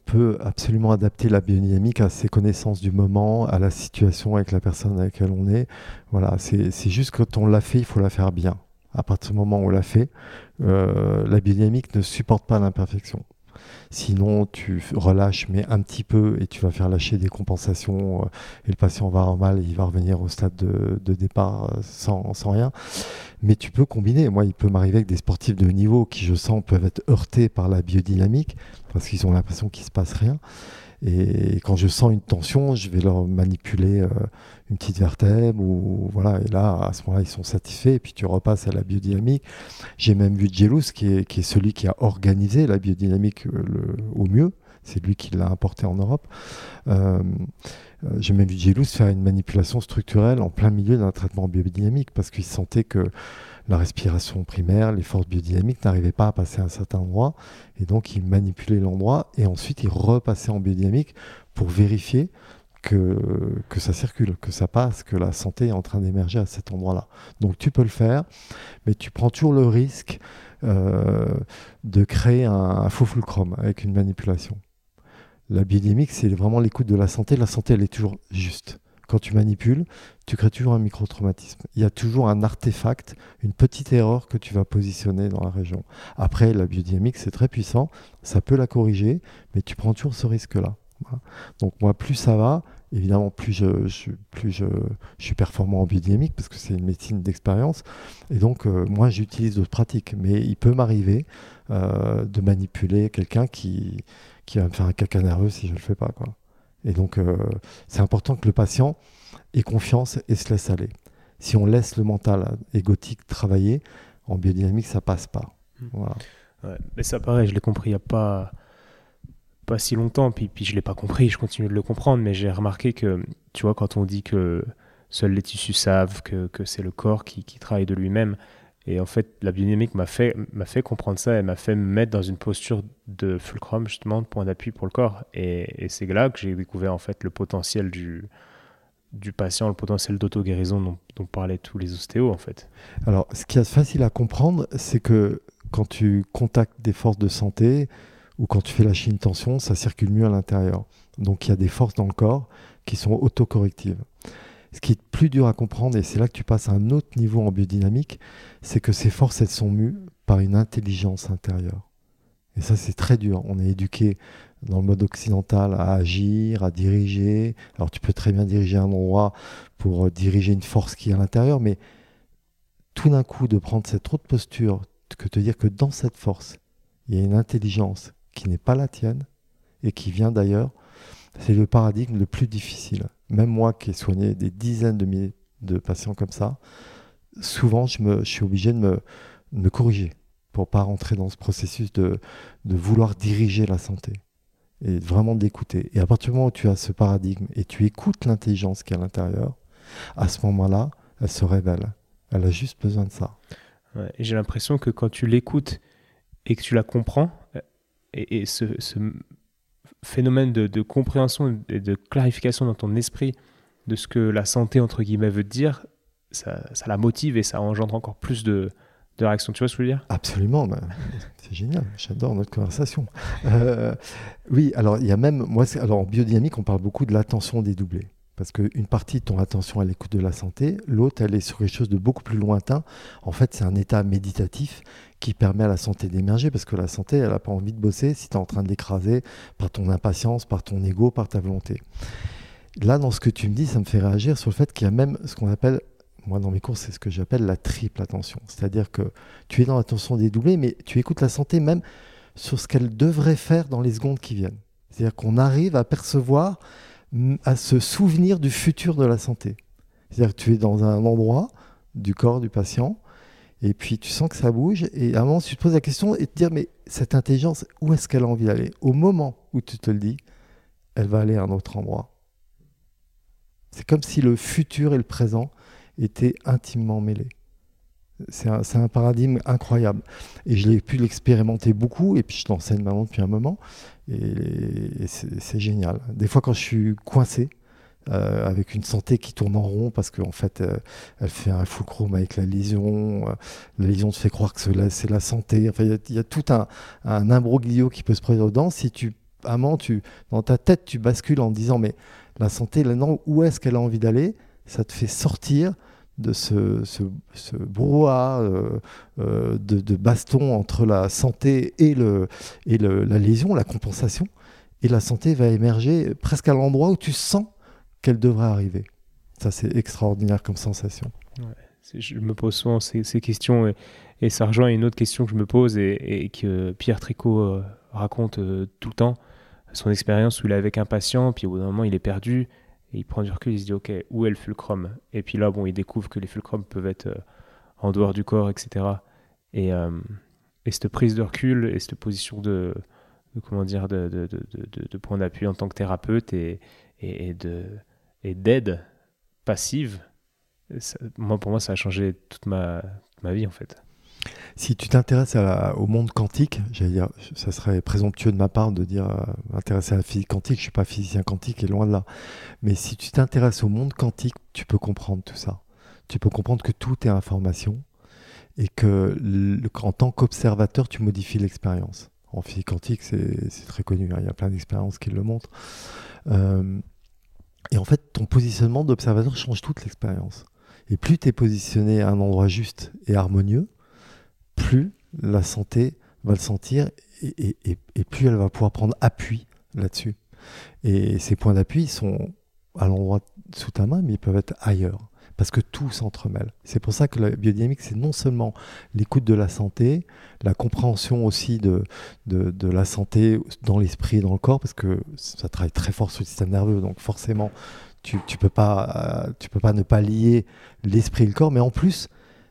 peut absolument adapter la biodynamique à ses connaissances du moment, à la situation avec la personne avec laquelle on est. Voilà, c'est juste que quand on l'a fait, il faut la faire bien. À partir du moment où on l'a fait, euh, la biodynamique ne supporte pas l'imperfection. Sinon, tu relâches, mais un petit peu, et tu vas faire lâcher des compensations, euh, et le patient va avoir mal, et il va revenir au stade de, départ euh, sans, sans, rien. Mais tu peux combiner. Moi, il peut m'arriver avec des sportifs de niveau qui, je sens, peuvent être heurtés par la biodynamique, parce qu'ils ont l'impression qu'il ne se passe rien. Et quand je sens une tension, je vais leur manipuler euh, une petite vertèbre ou voilà. Et là, à ce moment-là, ils sont satisfaits. Et puis tu repasses à la biodynamique. J'ai même vu Gelus, qui est, celui qui a organisé la biodynamique euh, au mieux. C'est lui qui l'a importé en Europe. Euh, j'ai même vu Gelus faire une manipulation structurelle en plein milieu d'un traitement biodynamique parce qu'il sentait que la respiration primaire, les forces biodynamiques n'arrivaient pas à passer à un certain endroit. Et donc, il manipulait l'endroit et ensuite, il repassait en biodynamique pour vérifier que, que ça circule, que ça passe, que la santé est en train d'émerger à cet endroit-là. Donc, tu peux le faire, mais tu prends toujours le risque euh, de créer un, un faux fulcrum avec une manipulation. La biodynamique, c'est vraiment l'écoute de la santé. La santé, elle est toujours juste quand tu manipules, tu crées toujours un micro-traumatisme. Il y a toujours un artefact, une petite erreur que tu vas positionner dans la région. Après, la biodynamique, c'est très puissant, ça peut la corriger, mais tu prends toujours ce risque-là. Donc moi, plus ça va, évidemment, plus je, plus je, suis performant en biodynamique, parce que c'est une médecine d'expérience. Et donc, euh, moi, j'utilise d'autres pratiques. Mais il peut m'arriver euh, de manipuler quelqu'un qui, qui va me faire un caca nerveux si je ne le fais pas. Quoi. Et donc, euh, c'est important que le patient ait confiance et se laisse aller. Si on laisse le mental égotique travailler, en biodynamique, ça passe pas. Hmm. Mais ça, pareil, je l'ai compris il n'y a pas, pas si longtemps, puis, puis je ne l'ai pas compris, je continue de le comprendre, mais j'ai remarqué que, tu vois, quand on dit que seuls les tissus savent, que, que c'est le corps qui, qui travaille de lui-même, et en fait, la biodynamique m'a fait, m'a fait comprendre ça et m'a fait me mettre dans une posture de fulcrum, justement, de point d'appui pour le corps. Et, c'est là que j'ai découvert en fait le potentiel du, du patient, le potentiel d'auto-guérison dont, parlaient tous les ostéos en fait. Alors, ce qui est facile à comprendre, c'est que quand tu contactes des forces de santé ou quand tu fais lâcher une tension, ça circule mieux à l'intérieur. Donc, il y a des forces dans le corps qui sont autocorrectives. Ce qui est plus dur à comprendre, et c'est là que tu passes à un autre niveau en biodynamique, c'est que ces forces, elles sont mues par une intelligence intérieure. Et ça, c'est très dur. On est éduqué dans le mode occidental à agir, à diriger. Alors, tu peux très bien diriger un endroit pour euh, diriger une force qui est à l'intérieur, mais tout d'un coup, de prendre cette autre posture, que te dire que dans cette force, il y a une intelligence qui n'est pas la tienne et qui vient d'ailleurs, c'est le paradigme le plus difficile même moi qui ai soigné des dizaines de milliers de patients comme ça, souvent je, me, suis obligé de me, corriger pour pas rentrer dans ce processus de, vouloir diriger la santé et vraiment d'écouter. Et à partir du moment où tu as ce paradigme et tu écoutes l'intelligence qui est à l'intérieur, à ce moment-là, elle se révèle. Elle a juste besoin de ça. j'ai l'impression que quand tu l'écoutes et que tu la comprends, et, ce, phénomène de, compréhension et de clarification dans ton esprit de ce que la santé, entre guillemets, veut dire, ça, la motive et ça engendre encore plus de, de réactions. Tu vois ce je veux dire? Absolument, bah, c'est génial, j'adore notre conversation. Euh, oui, alors il y a même, moi, alors en biodynamique, on parle beaucoup de l'attention dédoublée. Parce qu'une partie de ton attention à l'écoute de la santé, l'autre, elle est sur quelque chose de beaucoup plus lointain. En fait, c'est un état méditatif qui permet à la santé d'émerger, parce que la santé, elle n'a pas envie de bosser si tu es en train de l'écraser par ton impatience, par ton ego, par ta volonté. Là, dans ce que tu me dis, ça me fait réagir sur le fait qu'il y a même ce qu'on appelle, moi dans mes cours, c'est ce que j'appelle la triple attention. C'est-à-dire que tu es dans l'attention dédoublée, mais tu écoutes la santé même sur ce qu'elle devrait faire dans les secondes qui viennent. C'est-à-dire qu'on arrive à percevoir à se souvenir du futur de la santé. C'est-à-dire que tu es dans un endroit du corps du patient, et puis tu sens que ça bouge, et à un moment tu te poses la question et te dire, mais cette intelligence, où est-ce qu'elle a envie d'aller? Au moment où tu te le dis, elle va aller à un autre endroit. C'est comme si le futur et le présent étaient intimement mêlés. C'est un, paradigme incroyable. Et je l'ai pu l'expérimenter beaucoup, et puis je l'enseigne maintenant depuis un moment. Et, c'est génial. Des fois, quand je suis coincé, euh, avec une santé qui tourne en rond parce qu'en fait, euh, elle fait un fulcrum avec la lésion. Euh, la lésion te fait croire que c'est la santé. Enfin, il y, a tout un, un, imbroglio qui peut se produire dedans. Si tu, amant, tu, dans ta tête, tu bascules en disant mais la santé, là, non, où est-ce qu'elle a envie d'aller? Ça te fait sortir de ce, ce, brouhaha euh, euh, de, baston entre la santé et, et la lésion, la compensation, et la santé va émerger presque à l'endroit où tu sens qu'elle devrait arriver. Ça, c'est extraordinaire comme sensation. je me pose souvent ces, questions et, et, ça rejoint une autre question que je me pose et, que Pierre Tricot euh, raconte tout le temps. Son expérience où il est avec un patient, puis au bout d'un moment, il est perdu il prend du recul, il se dit, OK, où est le fulcrum? Et puis là, bon, il découvre que les fulcrums peuvent être euh, en dehors du corps, etc. Et, euh, et cette prise de recul et cette position de, comment dire, de, de, de, de point d'appui en tant que thérapeute et, et, de, et d'aide passive, moi, pour moi, ça a changé toute ma, ma vie, en fait. Si tu t'intéresses au monde quantique, dire, ça serait présomptueux de ma part de dire euh, à la physique quantique. Je suis pas physicien quantique et loin de là. Mais si tu t'intéresses au monde quantique, tu peux comprendre tout ça. Tu peux comprendre que tout est information et que en tant qu'observateur, tu modifies l'expérience. En physique quantique, c'est très connu. Hein. il y a plein d'expériences qui le montrent. Euh, et en fait, ton positionnement d'observateur change toute l'expérience. Et plus tu es positionné à un endroit juste et harmonieux, plus la santé va le sentir et, plus elle va pouvoir prendre appui là-dessus. Et ces points d'appui sont à l'endroit sous ta main, mais ils peuvent être ailleurs. Parce que tout s'entremêle. C'est pour ça que la biodynamique, c'est non seulement l'écoute de la santé, la compréhension aussi de, de, la santé dans l'esprit et dans le corps, parce que ça travaille très fort sur le système nerveux, donc forcément, tu ne peux, pas, tu peux pas ne pas lier l'esprit et le corps, mais en plus,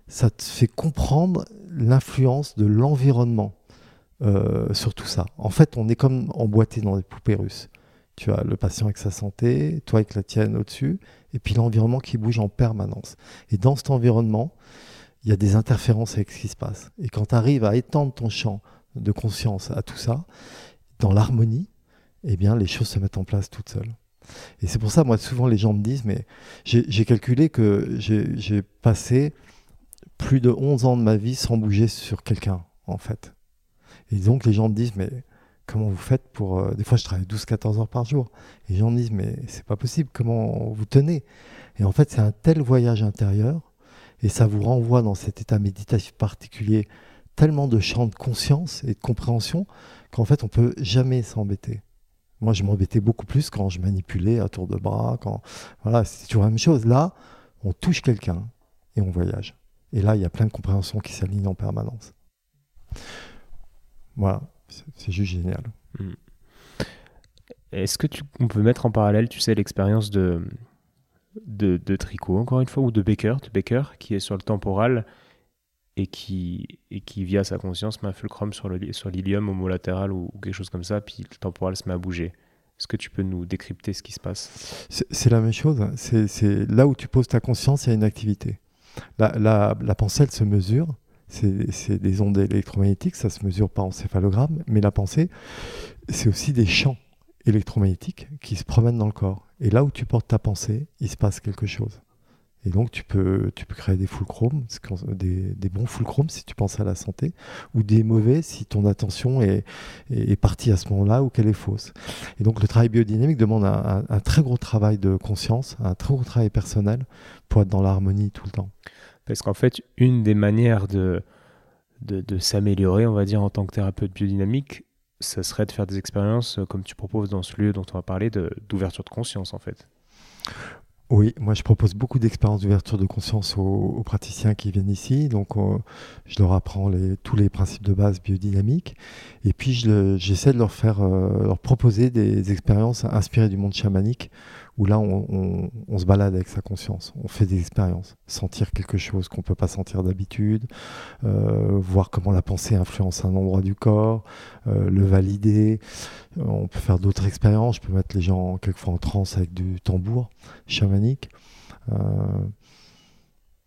ça te fait comprendre l'influence de l'environnement euh, sur tout ça. En fait, on est comme emboîté dans des poupées russes. Tu as le patient avec sa santé, toi avec la tienne au-dessus, et puis l'environnement qui bouge en permanence. Et dans cet environnement, il y a des interférences avec ce qui se passe. Et quand tu arrives à étendre ton champ de conscience à tout ça, dans l'harmonie, eh bien, les choses se mettent en place toutes seules. Et c'est pour ça, moi, souvent, les gens me disent, mais j'ai calculé que j'ai passé plus de 11 ans de ma vie sans bouger sur quelqu'un, en fait. Et donc les gens me disent, mais comment vous faites pour... Euh, des fois, je travaille 12-14 heures par jour. Et les gens me disent, mais c'est pas possible, comment vous tenez? Et en fait, c'est un tel voyage intérieur, et ça vous renvoie dans cet état méditatif particulier tellement de champs de conscience et de compréhension qu'en fait, on peut jamais s'embêter. Moi, je m'embêtais beaucoup plus quand je manipulais à tour de bras, quand... Voilà, c'est toujours la même chose. Là, on touche quelqu'un et on voyage. Et là, il y a plein de compréhensions qui s'alignent en permanence. Voilà, c'est juste génial. Hmm. Est-ce que tu, on peut mettre en parallèle, tu sais, l'expérience de, de, Tricot, encore une fois, ou de Baker, de Baker, qui est sur le temporal et qui, et qui via sa conscience, met un fulcrum sur l'ilium sur homolatéral ou, ou quelque chose comme ça, puis le temporal se met à bouger. Est-ce que tu peux nous décrypter ce qui se passe? C'est la même chose. C'est là où tu poses ta conscience, il y a une activité. La, pensée, elle se mesure. C'est des ondes électromagnétiques, ça se mesure pas en céphalogramme, mais la pensée, c'est aussi des champs électromagnétiques qui se promènent dans le corps. Et là où tu portes ta pensée, il se passe quelque chose. Et donc, tu peux, tu peux créer des fulcrums, des, des bons fulcrums si tu penses à la santé, ou des mauvais si ton attention est, est, partie à ce moment-là ou qu'elle est fausse. Et donc, le travail biodynamique demande un, un, très gros travail de conscience, un très gros travail personnel pour être dans l'harmonie tout le temps. Parce qu'en fait, une des manières de, de, de s'améliorer, on va dire, en tant que thérapeute biodynamique, ce serait de faire des expériences euh, comme tu proposes dans ce lieu dont on va parler, d'ouverture de conscience, en fait. Oui, moi je propose beaucoup d'expériences d'ouverture de conscience aux, praticiens qui viennent ici. Donc euh, je leur apprends tous les principes de base biodynamiques. Et puis j'essaie de leur faire euh, leur proposer des expériences inspirées du monde chamanique où là, on, se balade avec sa conscience, on fait des expériences, sentir quelque chose qu'on ne peut pas sentir d'habitude, euh, voir comment la pensée influence un endroit du corps, euh, le valider. On peut faire d'autres expériences, je peux mettre les gens quelquefois en transe avec du tambour chamanique. Euh,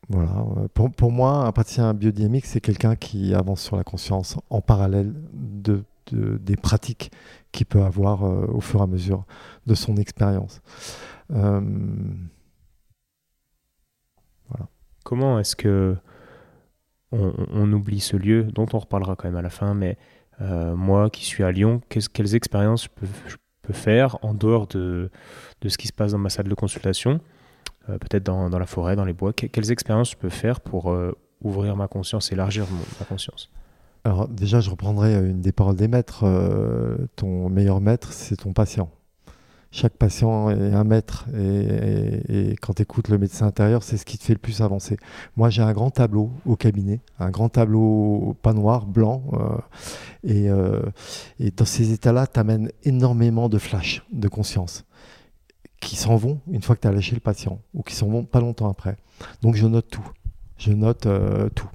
voilà. Pour, pour, moi, un praticien biodynamique, c'est quelqu'un qui avance sur la conscience en parallèle de des pratiques qu'il peut avoir euh, au fur et à mesure de son expérience. Euh. Comment est-ce que on, oublie ce lieu, dont on reparlera quand même à la fin, mais euh, moi qui suis à Lyon, quelles expériences je peux, faire en dehors de, de, ce qui se passe dans ma salle de consultation peut-être dans, la forêt, dans les bois. quelles expériences je peux faire pour ouvrir ma conscience, élargir ma conscience? Alors déjà, je reprendrai une des paroles des maîtres. ton meilleur maître, c'est ton patient chaque patient est un maître et, quand tu écoutes le médecin intérieur, c'est ce qui te fait le plus avancer. Moi, j'ai un grand tableau au cabinet, un grand tableau pas noir, blanc. Euh, euh, et, dans ces états-là, tu amènes énormément de flashs de conscience qui s'en vont une fois que tu as lâché le patient ou qui s'en vont pas longtemps après. Donc, je note tout. Je note euh, tout.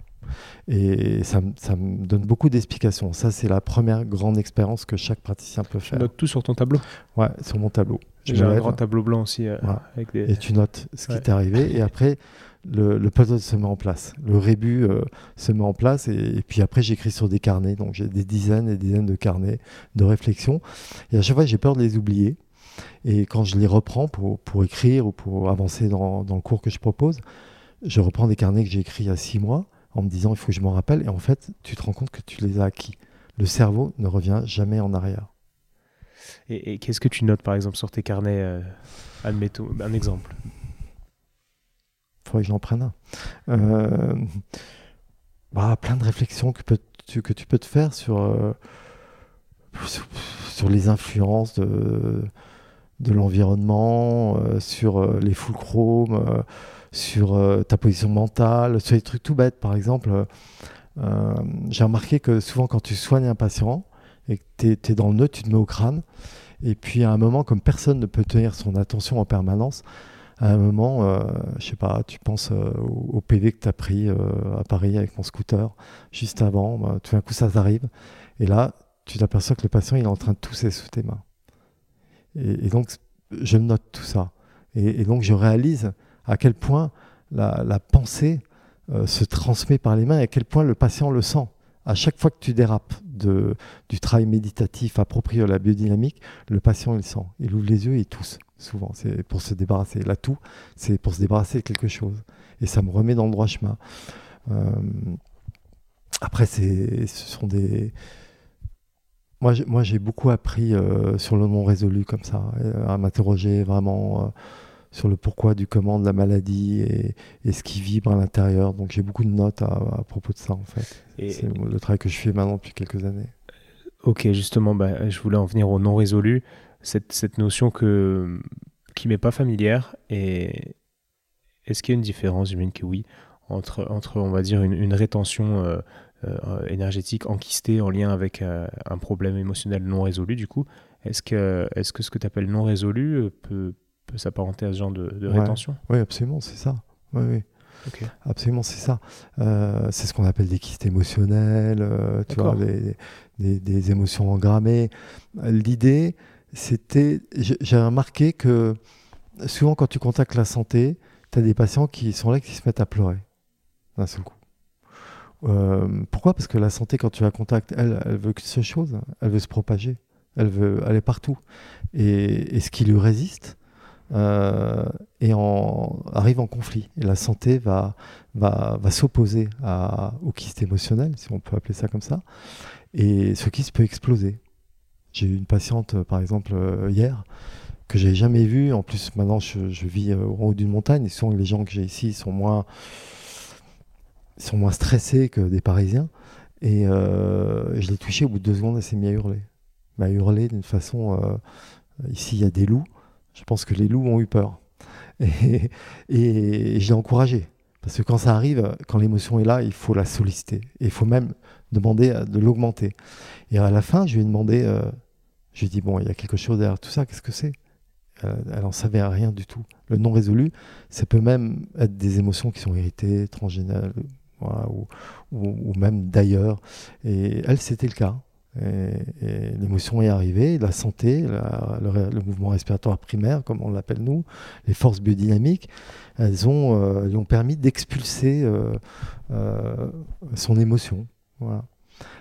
Et ça, me donne beaucoup d'explications. Ça, c'est la première grande expérience que chaque praticien peut faire. Tu notes tout sur ton tableau? Ouais, sur mon tableau. J'ai un grand tableau blanc aussi. Euh, et tu notes ce qui t'est arrivé. Et après, le, le, puzzle se met en place. Le rébut euh, se met en place. Et, puis après, j'écris sur des carnets. Donc j'ai des dizaines et des dizaines de carnets de réflexion. Et à chaque fois, j'ai peur de les oublier. Et quand je les reprends pour, pour écrire ou pour avancer dans, dans le cours que je propose, je reprends des carnets que j'ai écrits il y a six mois en me disant il faut que je m'en rappelle. Et en fait, tu te rends compte que tu les as acquis. Le cerveau ne revient jamais en arrière. Et, qu'est-ce que tu notes par exemple sur tes carnets euh, Admettons un exemple? Il faudrait que j'en prenne un. Euh, bah, plein de réflexions que, tu, que tu peux te faire sur, euh, sur, les influences de, de l'environnement, sur les fulchrums sur euh, ta position mentale, sur des trucs tout bêtes. Par exemple, euh, euh, j'ai remarqué que souvent quand tu soignes un patient et que tu es, dans le nœud, tu te mets au crâne. Et puis à un moment, comme personne ne peut tenir son attention en permanence, à un moment, euh, je sais pas, tu penses au, PV que tu as pris à Paris avec mon scooter juste avant, bah, tout d'un coup ça t'arrive. Et là, tu t'aperçois que le patient il est en train de tousser sous tes mains. Et, donc, je note tout ça. Et donc, je réalise à quel point la, pensée euh, se transmet par les mains et à quel point le patient le sent. À chaque fois que tu dérapes du travail méditatif approprié à la biodynamique, le patient il sent. Il ouvre les yeux et il tousse. Souvent, c'est pour se débarrasser. La toux, c'est pour se débarrasser de quelque chose. Et ça me remet dans le droit chemin. Euh, après, ce sont des. Moi, j'ai beaucoup appris euh, sur le non résolu comme ça, à m'interroger vraiment sur le pourquoi du comment de la maladie et, ce qui vibre à l'intérieur. Donc j'ai beaucoup de notes à, propos de ça en fait. C'est le travail que je fais maintenant depuis quelques années. Ok, justement, bah, je voulais en venir au non résolu, cette, cette notion que, qui m'est pas familière. Et est-ce qu'il y a une différence, j'imagine que oui, entre, entre, on va dire, une, rétention euh, euh, énergétique enquistée en lien avec euh, un problème émotionnel non résolu, du coup? Est-ce que, est -ce que ce que tu appelles non résolu peut, peut s'apparenter à ce genre de, rétention Oui, absolument, c'est ça. Oui, oui. Absolument, c'est ça. Euh, c'est ce qu'on appelle des kystes émotionnels, euh, tu vois, des, émotions engrammées. L'idée, c'était, j'ai remarqué que souvent quand tu contactes la santé, tu as des patients qui sont là qui se mettent à pleurer d'un seul coup. Euh, pourquoi? Parce que la santé, quand tu la contactes, elle, elle veut que seule chose, elle veut se propager, elle veut aller partout. Et, et ce qui lui résiste, euh, et en, arrive en conflit. Et la santé va, va, va s'opposer au kyste émotionnel, si on peut appeler ça comme ça. Et ce kyste peut exploser. J'ai eu une patiente, par exemple, euh, hier, que j'avais jamais vue. En plus, maintenant, je, vis euh, au haut d'une montagne. Souvent, les gens que j'ai ici sont moins, sont moins stressés que des Parisiens. Et je l'ai touchée au bout de deux secondes, elle s'est mise à hurler. Elle m'a hurlé d'une façon. ici, il y a des loups. Je pense que les loups ont eu peur. Et, je l'ai encouragé. Parce que quand ça arrive, quand l'émotion est là, il faut la solliciter. Il faut même demander de l'augmenter. Et à la fin, je lui ai demandé, euh, je lui ai dit, bon, il y a quelque chose derrière tout ça, qu'est-ce que c'est? Euh, Elle n'en savait rien du tout. Le non résolu, ça peut même être des émotions qui sont héritées, transgénérales, ou, ou, même d'ailleurs. Et elle, c'était le cas. Et, l'émotion est arrivée, la santé, le, mouvement respiratoire primaire, comme on l'appelle nous, les forces biodynamiques, elles ont, euh, permis d'expulser euh, euh, son émotion.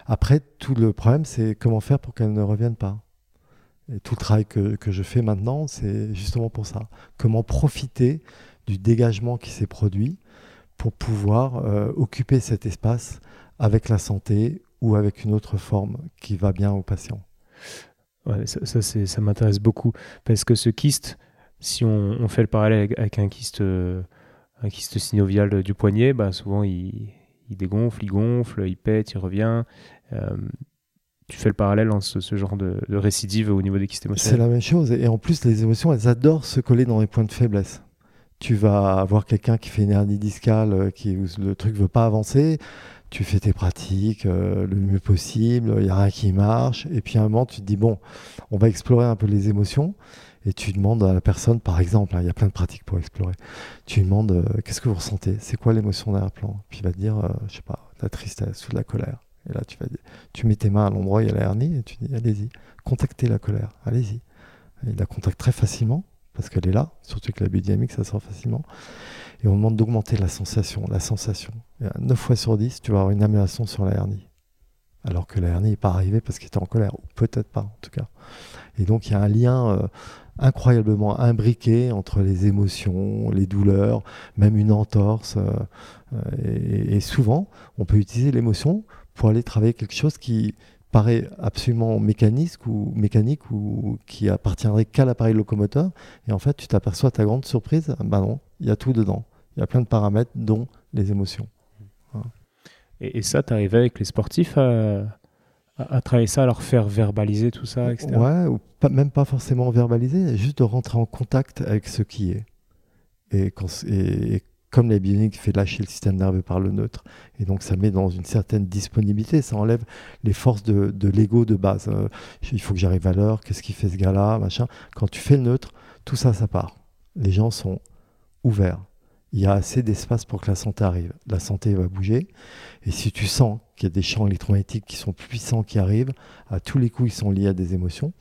Après, tout le problème, c'est comment faire pour qu'elle ne revienne pas. Et tout le travail que je fais maintenant, c'est justement pour ça. Comment profiter du dégagement qui s'est produit pour pouvoir occuper cet espace avec la santé ou avec une autre forme qui va bien au patient. Ouais, ça, ça, ça m'intéresse beaucoup parce que ce kyste, si on, fait le parallèle avec, un kyste, un kyste synovial du poignet, bah souvent il, dégonfle, il gonfle, il pète, il revient. Euh, tu fais le parallèle en ce, genre de, récidive au niveau des kystes émotionnels. C'est la même chose. Et en plus, les émotions, elles adorent se coller dans les points de faiblesse. Tu vas avoir quelqu'un qui fait une hernie discale, euh, qui, où le truc ne veut pas avancer. Tu fais tes pratiques euh, le mieux possible, il n'y a rien qui marche. Et puis à un moment, tu te dis, bon, on va explorer un peu les émotions et tu demandes à la personne, par exemple, hein, il y a plein de pratiques pour explorer, tu lui demandes euh, qu'est-ce que vous ressentez, c'est quoi l'émotion derrière plan? Puis il va te dire, je je sais pas, la tristesse ou de la colère. Et là, tu, vas, tu mets tes mains à l'endroit où il y a la hernie et tu dis allez-y, contactez la colère, allez-y. Il la contacte très facilement parce qu'elle est là, surtout que la biodynamique, ça sort facilement. Et on demande d'augmenter la sensation, la sensation. Et 9 fois sur 10, tu vas avoir une amélioration sur la hernie. Alors que la hernie n'est pas arrivée parce qu'il était en colère, ou peut-être pas en tout cas. Et donc il y a un lien euh, incroyablement imbriqué entre les émotions, les douleurs, même une entorse. Euh, euh, et, souvent, on peut utiliser l'émotion pour aller travailler quelque chose qui paraît absolument mécanique ou mécanique ou qui appartiendrait qu'à l'appareil locomoteur et en fait tu t'aperçois ta grande surprise ben non il y a tout dedans il y a plein de paramètres dont les émotions et, ça tu arrives avec les sportifs à, à, travailler ça à leur faire verbaliser tout ça etc. ouais ou pas, même pas forcément verbaliser juste de rentrer en contact avec ce qui est et, quand, et, comme la bionique fait lâcher le système nerveux par le neutre. Et donc ça met dans une certaine disponibilité, ça enlève les forces de, l'ego de base. Euh, il faut que j'arrive à l'heure, qu'est-ce qui fait ce gars-là, machin. Quand tu fais le neutre, tout ça, ça part. Les gens sont ouverts. Il y a assez d'espace pour que la santé arrive. La santé va bouger. Et si tu sens qu'il y a des champs électromagnétiques qui sont puissants qui arrivent, à tous les coups, ils sont liés à des émotions,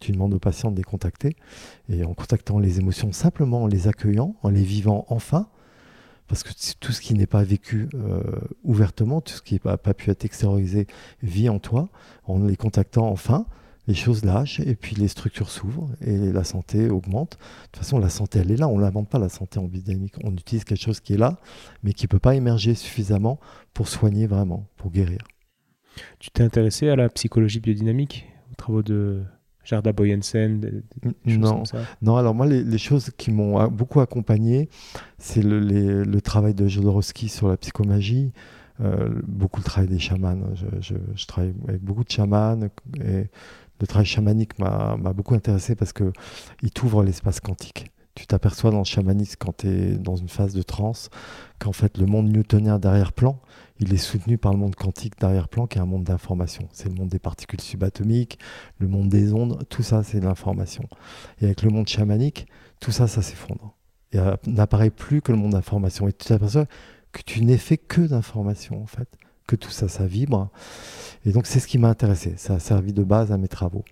tu demandes aux patients de les contacter. Et en contactant les émotions, simplement en les accueillant, en les vivant enfin, parce que tout ce qui n'est pas vécu euh, ouvertement, tout ce qui n'a pas pu être extériorisé vit en toi. En les contactant enfin, les choses lâchent et puis les structures s'ouvrent et la santé augmente. De toute façon, la santé, elle est là. On ne l'invente pas, la santé en biodynamique. On utilise quelque chose qui est là, mais qui ne peut pas émerger suffisamment pour soigner vraiment, pour guérir. Tu t'es intéressé à la psychologie biodynamique, aux travaux de Jarda Boyensen Non, non. Alors moi, les, choses qui m'ont beaucoup accompagné, c'est le, travail de Jodorowsky sur la psychomagie, beaucoup le travail des chamans. Je, travaille avec beaucoup de chamans et le travail chamanique m'a beaucoup intéressé parce que il t'ouvre l'espace quantique. Tu t'aperçois dans le chamanisme quand tu es dans une phase de transe qu'en fait le monde newtonien d'arrière-plan, il est soutenu par le monde quantique d'arrière-plan, qui est un monde d'information. C'est le monde des particules subatomiques, le monde des ondes, tout ça, c'est de l'information. Et avec le monde chamanique, tout ça, ça s'effondre. Euh, n'apparaît plus que le monde d'information. Et tu t'aperçois que tu n'es fait que d'information, en fait que tout ça, ça vibre. Et donc c'est ce qui m'a intéressé. Ça a servi de base à mes travaux.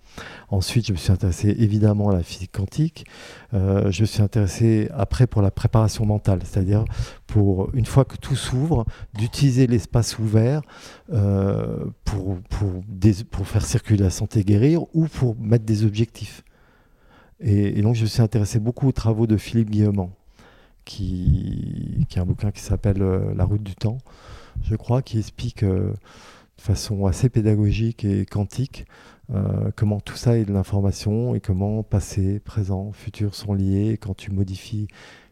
Ensuite, je me suis intéressé évidemment à la physique quantique. Euh, je me suis intéressé après pour la préparation mentale, c'est-à-dire pour une fois que tout s'ouvre, d'utiliser l'espace ouvert euh, pour faire circuler la santé, guérir ou pour mettre des objectifs. Et, donc je me suis intéressé beaucoup aux travaux de Philippe Guillemant, qui, a un bouquin qui s'appelle euh, La route du temps je crois, qui explique euh, de façon assez pédagogique et quantique euh, comment tout ça est de l'information et comment passé, présent, futur sont liés. Quand tu modifies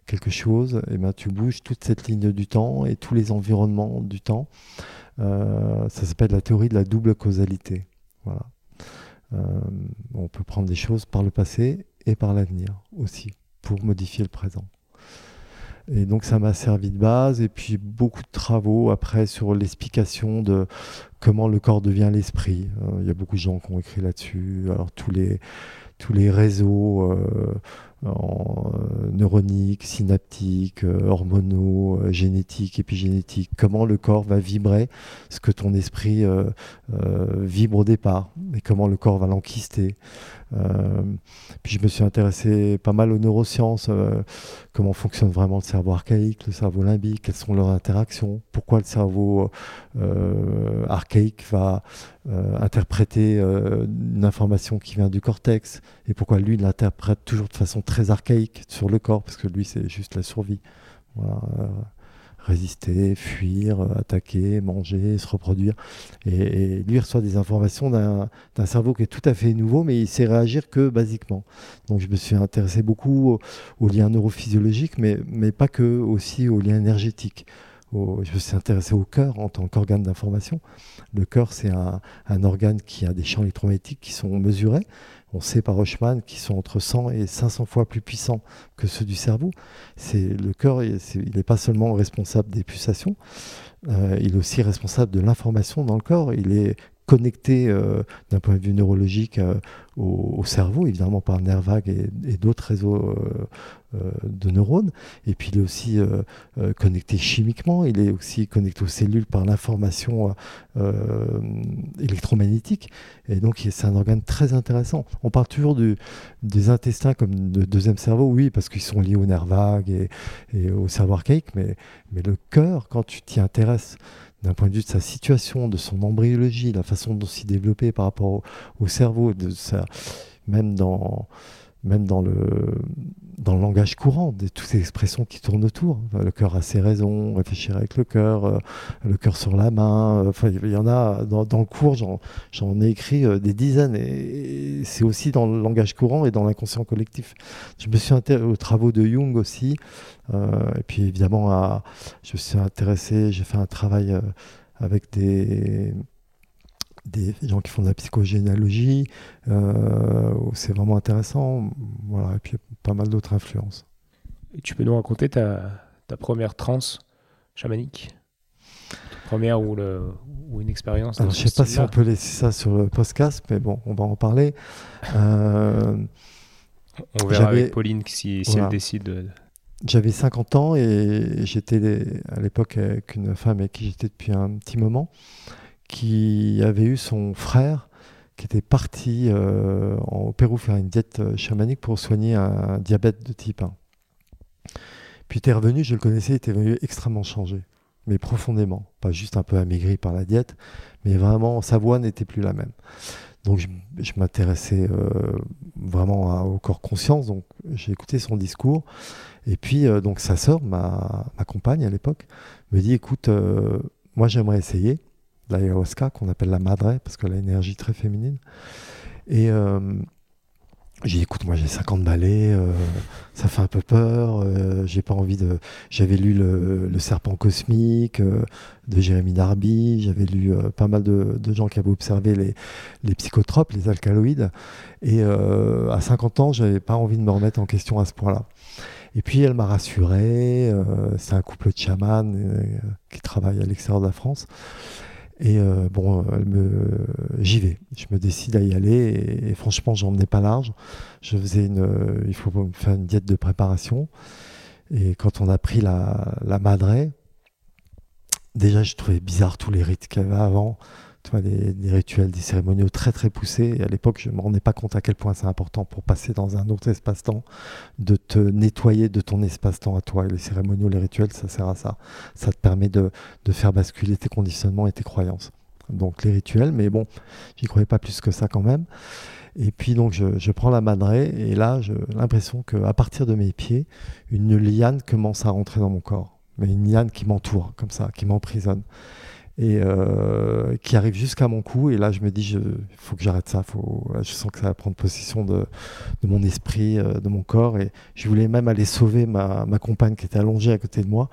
quelque chose, eh ben, tu bouges toute cette ligne du temps et tous les environnements du temps. Ça s'appelle la théorie de la double causalité. Voilà. on peut prendre des choses par le passé et par l'avenir aussi pour modifier le présent. Et donc ça m'a servi de base. Et puis beaucoup de travaux après sur l'explication de comment le corps devient l'esprit. Euh, il y a beaucoup de gens qui ont écrit là-dessus. Alors tous les, tous les réseaux euh, euh, neuroniques, synaptiques, hormonaux, génétiques, épigénétiques, comment le corps va vibrer, ce que ton esprit vibre au départ, et comment le corps va l'enquister. Euh, puis je me suis intéressé pas mal aux neurosciences, euh, comment fonctionne vraiment le cerveau archaïque, le cerveau limbique, quelles sont leurs interactions, pourquoi le cerveau euh, archaïque va interpréter une information qui vient du cortex et pourquoi lui l'interprète toujours de façon très archaïque sur le corps, parce que lui c'est juste la survie. Résister, fuir, attaquer, manger, se reproduire. Et, lui reçoit des informations d'un cerveau qui est tout à fait nouveau, mais il sait réagir que basiquement. Donc je me suis intéressé beaucoup aux, liens neurophysiologiques, mais, mais pas que, aussi aux liens énergétiques. je me suis intéressé au cœur en tant qu'organe d'information. Le cœur, c'est un, organe qui a des champs électromagnétiques qui sont mesurés on sait par Rochman qu'ils sont entre 100 et 500 fois plus puissants que ceux du cerveau. C'est le cœur, il n'est pas seulement responsable des pulsations, euh, il est aussi responsable de l'information dans le corps. Il est connecté euh, d'un point de vue neurologique euh, au, cerveau, évidemment par nerf vague et, d'autres réseaux de neurones. Et puis il est aussi connecté chimiquement, il est aussi connecté aux cellules par l'information électromagnétique. Et donc c'est un organe très intéressant. On parle toujours des intestins comme le deuxième cerveau, oui, parce qu'ils sont liés au nerf vague et, au cerveau archaïque, mais le cœur, quand tu t'y intéresses, d'un point de vue de sa situation, de son embryologie, la façon dont s'y développer par rapport au, cerveau, même dans même dans le, dans le langage courant, de toutes ces expressions qui tournent autour. Le cœur a ses raisons, réfléchir avec le cœur, euh, le cœur sur la main. Euh, enfin, il y en a dans, le cours, j'en ai écrit euh, des dizaines. Et, c'est aussi dans le langage courant et dans l'inconscient collectif. Je me suis intéressé aux travaux de Jung aussi. et puis évidemment, à, je me suis intéressé, j'ai fait un travail avec des des gens qui font de la psychogénéalogie. Euh, c'est vraiment intéressant. Voilà, et puis pas mal d'autres influences. Et tu peux nous raconter ta, ta première transe chamanique? Première ou, le, ou une expérience Je ne sais pas si on peut laisser ça sur le podcast, mais bon, on va en parler. Euh, on verra avec Pauline si, si elle décide. J'avais 50 ans et j'étais à l'époque avec une femme avec qui j'étais depuis un petit moment qui avait eu son frère qui était parti euh, au Pérou faire une diète euh, chamanique pour soigner un, diabète de type 1. Puis il était revenu, je le connaissais, il était venu extrêmement changé, mais profondément. Pas juste un peu amaigri par la diète, mais vraiment sa voix n'était plus la même. Donc je, m'intéressais euh, vraiment au corps conscience, donc j'ai écouté son discours. Et puis donc sa sœur, ma, ma, compagne à l'époque, me dit écoute, moi j'aimerais essayer l'ayahuasca qu'on appelle la madre parce qu'elle a une énergie très féminine. Et euh, j'ai dit, écoute, moi j'ai 50 balais, euh, ça fait un peu peur, euh, j'ai pas envie de... J'avais lu le, Serpent cosmique de Jérémy Darby, j'avais lu pas mal de, gens qui avaient observé les, les psychotropes, les alcaloïdes, et à 50 ans, j'avais pas envie de me remettre en question à ce point-là. Et puis elle m'a rassuré, c'est un couple de chamans qui travaille à l'extérieur de la France. Et euh, bon, j'y vais. Je me décide à y aller. Et, franchement, j'en menais pas large. Je faisais une, euh, il faut faire une diète de préparation. Et quand on a pris la, la madré, déjà, je trouvais bizarre tous les rites qu'il y avait avant tu vois, des, rituels, des cérémoniaux très très poussés. À l'époque, je ne me rendais pas compte à quel point c'est important pour passer dans un autre espace-temps, de te nettoyer de ton espace-temps à toi. Les cérémoniaux, les rituels, ça sert à ça. Ça te permet de, de faire basculer tes conditionnements et tes croyances. Donc les rituels, mais bon, j'y croyais pas plus que ça quand même. Et puis donc je, je prends la madrée et là j'ai l'impression qu'à partir de mes pieds, une liane commence à rentrer dans mon corps. Mais une liane qui m'entoure comme ça, qui m'emprisonne et euh, qui arrive jusqu'à mon cou. Et là, je me dis, il faut que j'arrête ça. Je sens que ça va prendre possession de, de mon esprit, euh, de mon corps. Et je voulais même aller sauver ma, ma, compagne qui était allongée à côté de moi.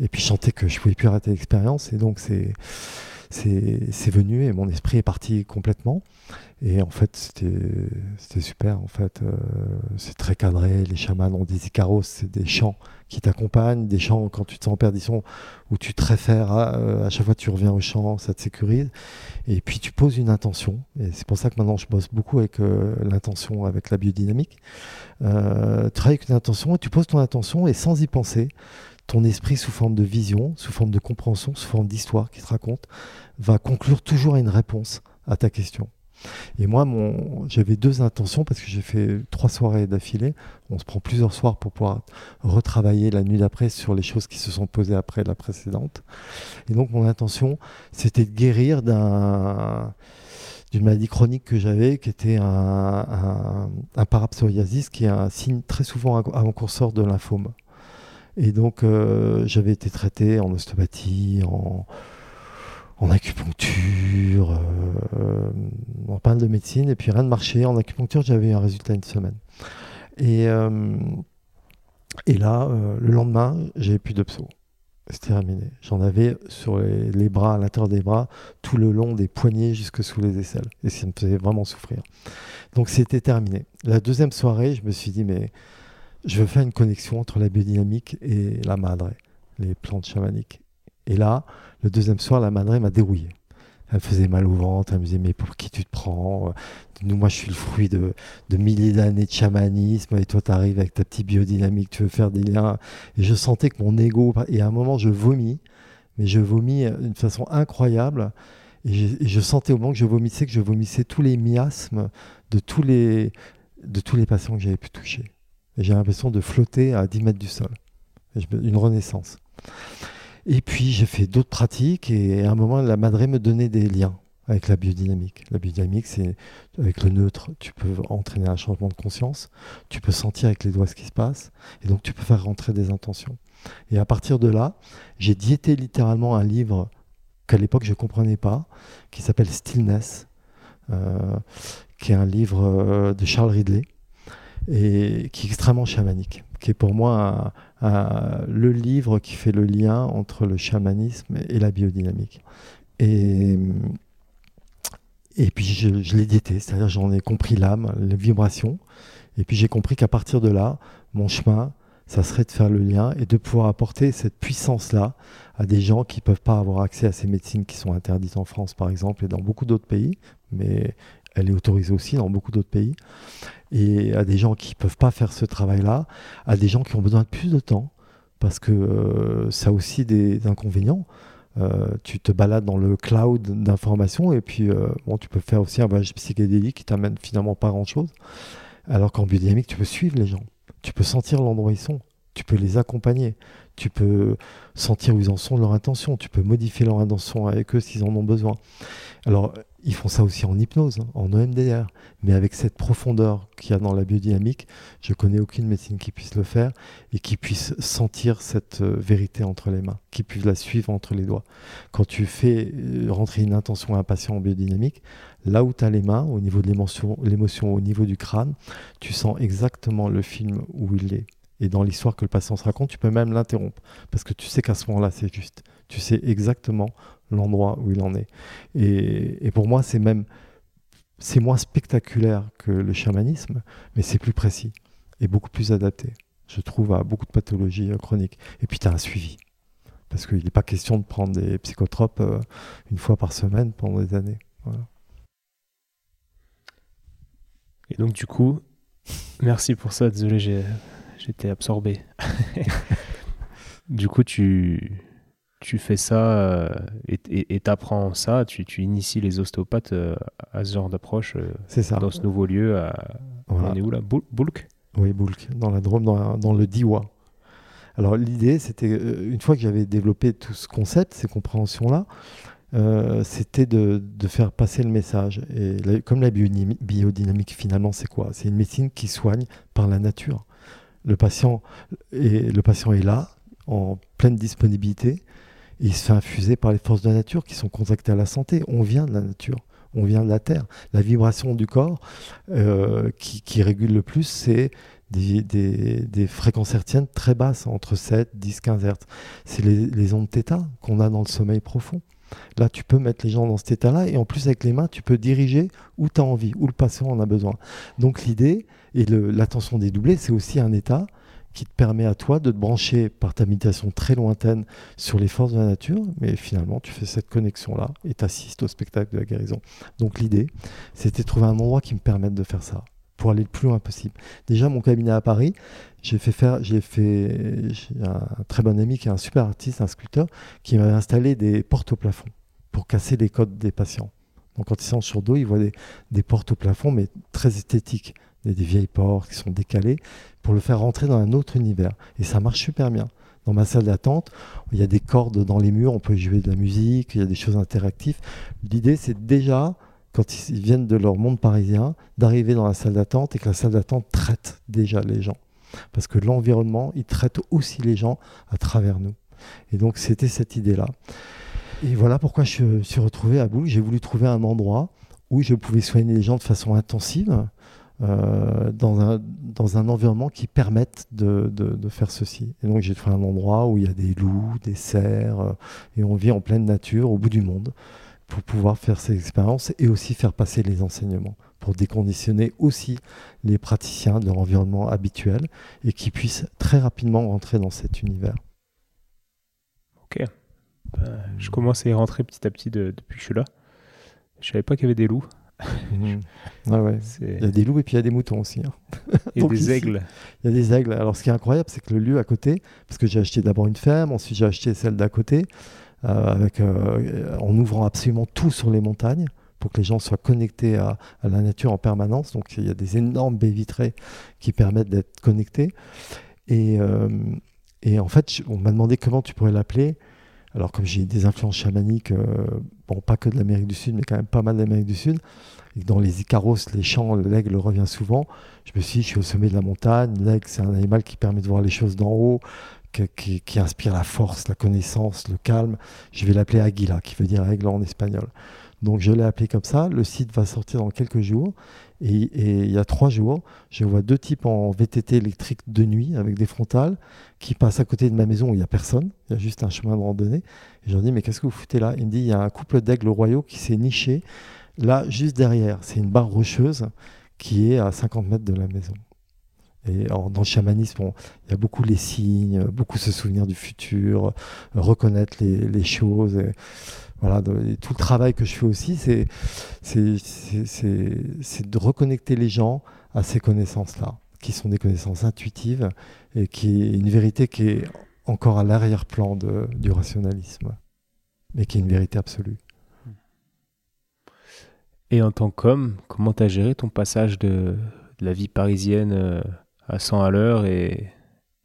Et puis, chanter que je pouvais plus arrêter l'expérience. Et donc, c'est c'est venu et mon esprit est parti complètement. Et en fait, c'était super. En fait, euh, c'est très cadré. Les chamans ont des icaros, c'est des chants qui t'accompagnent, des chants quand tu te sens en perdition, où tu te réfères à, euh, à chaque fois que tu reviens au chant, ça te sécurise. Et puis tu poses une intention. Et c'est pour ça que maintenant je bosse beaucoup avec euh, l'intention, avec la biodynamique. tu travailles avec une intention et tu poses ton intention et sans y penser, ton esprit sous forme de vision, sous forme de compréhension, sous forme d'histoire qui te raconte, va conclure toujours à une réponse à ta question. Et moi, j'avais deux intentions parce que j'ai fait trois soirées d'affilée. On se prend plusieurs soirs pour pouvoir retravailler la nuit d'après sur les choses qui se sont posées après la précédente. Et donc, mon intention, c'était de guérir d'un d'une maladie chronique que j'avais, qui était un, parapsoriasis, qui est un signe très souvent avant-consoeur de lymphome. Et donc, euh, j'avais été traité en ostéopathie, en, acupuncture, euh, en pas de médecine, et puis rien ne marchait. En acupuncture, j'avais un résultat une semaine. Et, euh, et là, le lendemain, j'avais plus de pso. C'était terminé. J'en avais sur les, bras, à l'intérieur des bras, tout le long des poignets jusque sous les aisselles. Et ça me faisait vraiment souffrir. Donc c'était terminé. La deuxième soirée, je me suis dit, mais je veux faire une connexion entre la biodynamique et la madre, les plantes chamaniques. Et là, le deuxième soir, la madre m'a dérouillé. Elle faisait mal au ventre, elle me disait mais pour qui tu te prends? Nous, moi je suis le fruit de, milliers d'années de chamanisme et toi tu arrives avec ta petite biodynamique, tu veux faire des liens. Et je sentais que mon ego, et à un moment je vomis, mais je vomis d'une façon incroyable. Et je, sentais au moment que je vomissais que je vomissais tous les miasmes de tous les, de tous les patients que j'avais pu toucher j'ai l'impression de flotter à 10 mètres du sol. Une renaissance. Et puis j'ai fait d'autres pratiques et à un moment la madré me donnait des liens avec la biodynamique. La biodynamique, c'est avec le neutre, tu peux entraîner un changement de conscience, tu peux sentir avec les doigts ce qui se passe, et donc tu peux faire rentrer des intentions. Et à partir de là, j'ai diété littéralement un livre qu'à l'époque je ne comprenais pas, qui s'appelle Stillness, euh, qui est un livre euh, de Charles Ridley, et qui est extrêmement chamanique, qui est pour moi le livre qui fait le lien entre le chamanisme et la biodynamique. Et, et puis je, l'ai diété, c'est-à-dire j'en ai compris l'âme, les vibrations, et puis j'ai compris qu'à partir de là, mon chemin, ça serait de faire le lien et de pouvoir apporter cette puissance-là à des gens qui ne peuvent pas avoir accès à ces médecines qui sont interdites en France, par exemple, et dans beaucoup d'autres pays, mais elle est autorisée aussi dans beaucoup d'autres pays et à des gens qui ne peuvent pas faire ce travail-là, à des gens qui ont besoin de plus de temps, parce que euh, ça a aussi des inconvénients. Euh, tu te balades dans le cloud d'informations et puis euh, tu peux faire aussi un voyage psychédélique qui t'amène finalement pas grand-chose. Alors qu'en biodynamique, tu peux suivre les gens, tu peux sentir l'endroit où ils sont, tu peux les accompagner, tu peux sentir où ils en sont, leur intention, tu peux modifier leur intention avec eux s'ils en ont besoin. Alors, ils font ça aussi en hypnose, hein, en EMDR, mais avec cette profondeur qu'il y a dans la biodynamique, je connais aucune médecine qui puisse le faire et qui puisse sentir cette euh, vérité entre les mains, qui puisse la suivre entre les doigts. Quand tu fais euh, rentrer une intention à un patient en biodynamique, là où tu as les mains, au niveau de l'émotion, au niveau du crâne, tu sens exactement le film où il est. Et dans l'histoire que le patient se raconte, tu peux même l'interrompre, parce que tu sais qu'à ce moment-là, c'est juste. Tu sais exactement l'endroit où il en est. Et, pour moi, c'est même c'est moins spectaculaire que le chamanisme, mais c'est plus précis et beaucoup plus adapté, je trouve, à beaucoup de pathologies euh, chroniques. Et puis, tu as un suivi. Parce qu'il n'est pas question de prendre des psychotropes euh, une fois par semaine pendant des années. Et donc, du coup, merci pour ça. Désolé, j'étais absorbé. du coup, tu, tu fais ça euh, et t'apprends ça, tu, tu, inities les ostéopathes euh, à ce genre d'approche euh, dans ce nouveau lieu. À, On est où là? Boulk? Oui, Boulk, dans la Drôme, dans, dans le Diwa. Alors l'idée, c'était, une fois que j'avais développé tout ce concept, ces compréhensions-là, c'était de, de, faire passer le message. Et comme la biodynamique, finalement, c'est quoi? C'est une médecine qui soigne par la nature. Le patient, est, le patient est là, en pleine disponibilité, il se fait infuser par les forces de la nature qui sont contactées à la santé. On vient de la nature, on vient de la terre. La vibration du corps euh, qui, régule le plus, c'est des, fréquences hertziennes très basses, entre 7, 10, 15 Hz. C'est les, ondes θ qu'on a dans le sommeil profond. Là, tu peux mettre les gens dans cet état-là et en plus, avec les mains, tu peux diriger où tu as envie, où le patient en a besoin. Donc, l'idée et l'attention dédoublée, c'est aussi un état qui te permet à toi de te brancher par ta méditation très lointaine sur les forces de la nature, mais finalement tu fais cette connexion-là et tu assistes au spectacle de la guérison. Donc l'idée, c'était de trouver un endroit qui me permette de faire ça, pour aller le plus loin possible. Déjà, mon cabinet à Paris, j'ai fait faire, j'ai fait, un très bon ami qui est un super artiste, un sculpteur, qui m'avait installé des portes au plafond pour casser les codes des patients. Donc quand ils sont sur dos, ils voient des portes au plafond, mais très esthétiques des, vieilles portes qui sont décalées, pour le faire rentrer dans un autre univers. Et ça marche super bien. Dans ma salle d'attente, il y a des cordes dans les murs, on peut jouer de la musique, il y a des choses interactives. L'idée, c'est déjà, quand ils viennent de leur monde parisien, d'arriver dans la salle d'attente et que la salle d'attente traite déjà les gens. parce que l'environnement, il traite aussi les gens à travers nous. Et donc c'était cette idée-là. Et voilà pourquoi je suis retrouvé à Boule. J'ai voulu trouver un endroit où je pouvais soigner les gens de façon intensive, euh, dans, un, dans un environnement qui permette de, de, faire ceci. Et donc j'ai trouvé un endroit où il y a des loups, des cerfs, euh, et on vit en pleine nature, au bout du monde, pour pouvoir faire ces expériences et aussi faire passer les enseignements, pour déconditionner aussi les praticiens de leur environnement habituel et qui puissent très rapidement rentrer dans cet univers. Ok. Ben, je commence à y rentrer petit à petit depuis que je suis là. Je savais pas qu'il y avait des loups. Il y a des loups et puis il y a des moutons aussi. Hein. Et des aigles. Il y a des aigles. Alors ce qui est incroyable, c'est que le lieu à côté, parce que j'ai acheté d'abord une ferme, ensuite j'ai acheté celle d'à côté, euh, avec, euh, en ouvrant absolument tout sur les montagnes pour que les gens soient connectés à, la nature en permanence. Donc il y a des énormes baies vitrées qui permettent d'être connectés. Et, euh, et en fait, on m'a demandé comment tu pourrais l'appeler. Alors comme j'ai des influences chamaniques, bon pas que de l'Amérique du Sud, mais quand même pas mal d'Amérique du Sud, et dans les Icaros, les champs, l'aigle revient souvent. Je me suis dit, je suis au sommet de la montagne. L'aigle, c'est un animal qui permet de voir les choses d'en haut, qui, inspire la force, la connaissance, le calme. Je vais l'appeler Aguila, qui veut dire aigle en espagnol. Donc je l'ai appelé comme ça. Le site va sortir dans quelques jours. Et, il y a trois jours, je vois deux types en VTT électrique de nuit avec des frontales qui passent à côté de ma maison où il n'y a personne. Il y a juste un chemin de randonnée. Et je leur dis, mais qu'est-ce que vous foutez là? Il me dit, il y a un couple d'aigles royaux qui s'est niché Là, juste derrière, c'est une barre rocheuse qui est à 50 mètres de la maison. Et dans le chamanisme, il y a beaucoup les signes, beaucoup se souvenir du futur, reconnaître les, choses. Tout le travail que je fais aussi, c'est, de reconnecter les gens à ces connaissances-là, qui sont des connaissances intuitives et qui est une vérité qui est encore à l'arrière-plan du rationalisme, mais qui est une vérité absolue. Et en tant qu'homme, comment tu as géré ton passage de, la vie parisienne euh, à 100 à l'heure et,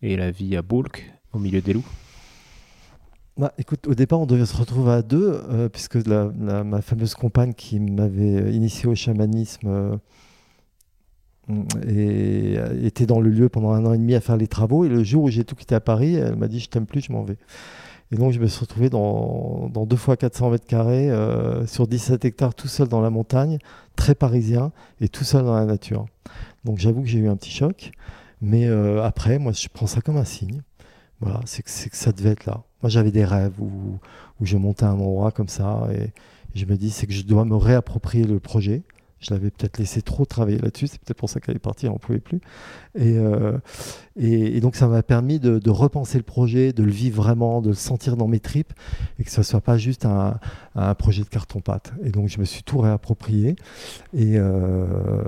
la vie à Boulk, au milieu des loups? Bah, écoute, au départ, on devait se retrouver à deux, euh, puisque ma fameuse compagne qui m'avait initié au chamanisme euh, était dans le lieu pendant un an et demi à faire les travaux. Et le jour où j'ai tout quitté à Paris, elle m'a dit Je t'aime plus, je m'en vais. Et donc, je me suis retrouvé dans, dans 2 fois 400 mètres carrés, euh, sur 17 hectares, tout seul dans la montagne, très parisien, et tout seul dans la nature. Donc, j'avoue que j'ai eu un petit choc. Mais euh, après, moi, je prends ça comme un signe. Voilà, c'est que, ça devait être là. Moi, j'avais des rêves où, où je montais à un endroit comme ça, et, je me dis, c'est que je dois me réapproprier le projet. Je l'avais peut-être laissé trop travailler là-dessus, c'est peut-être pour ça qu'elle est partie, elle n'en pouvait plus. Euh, et, et, donc ça m'a permis de, repenser le projet, de le vivre vraiment, de le sentir dans mes tripes, et que ce ne soit pas juste un, projet de carton-pâte. Et donc je me suis tout réapproprié. Et, euh,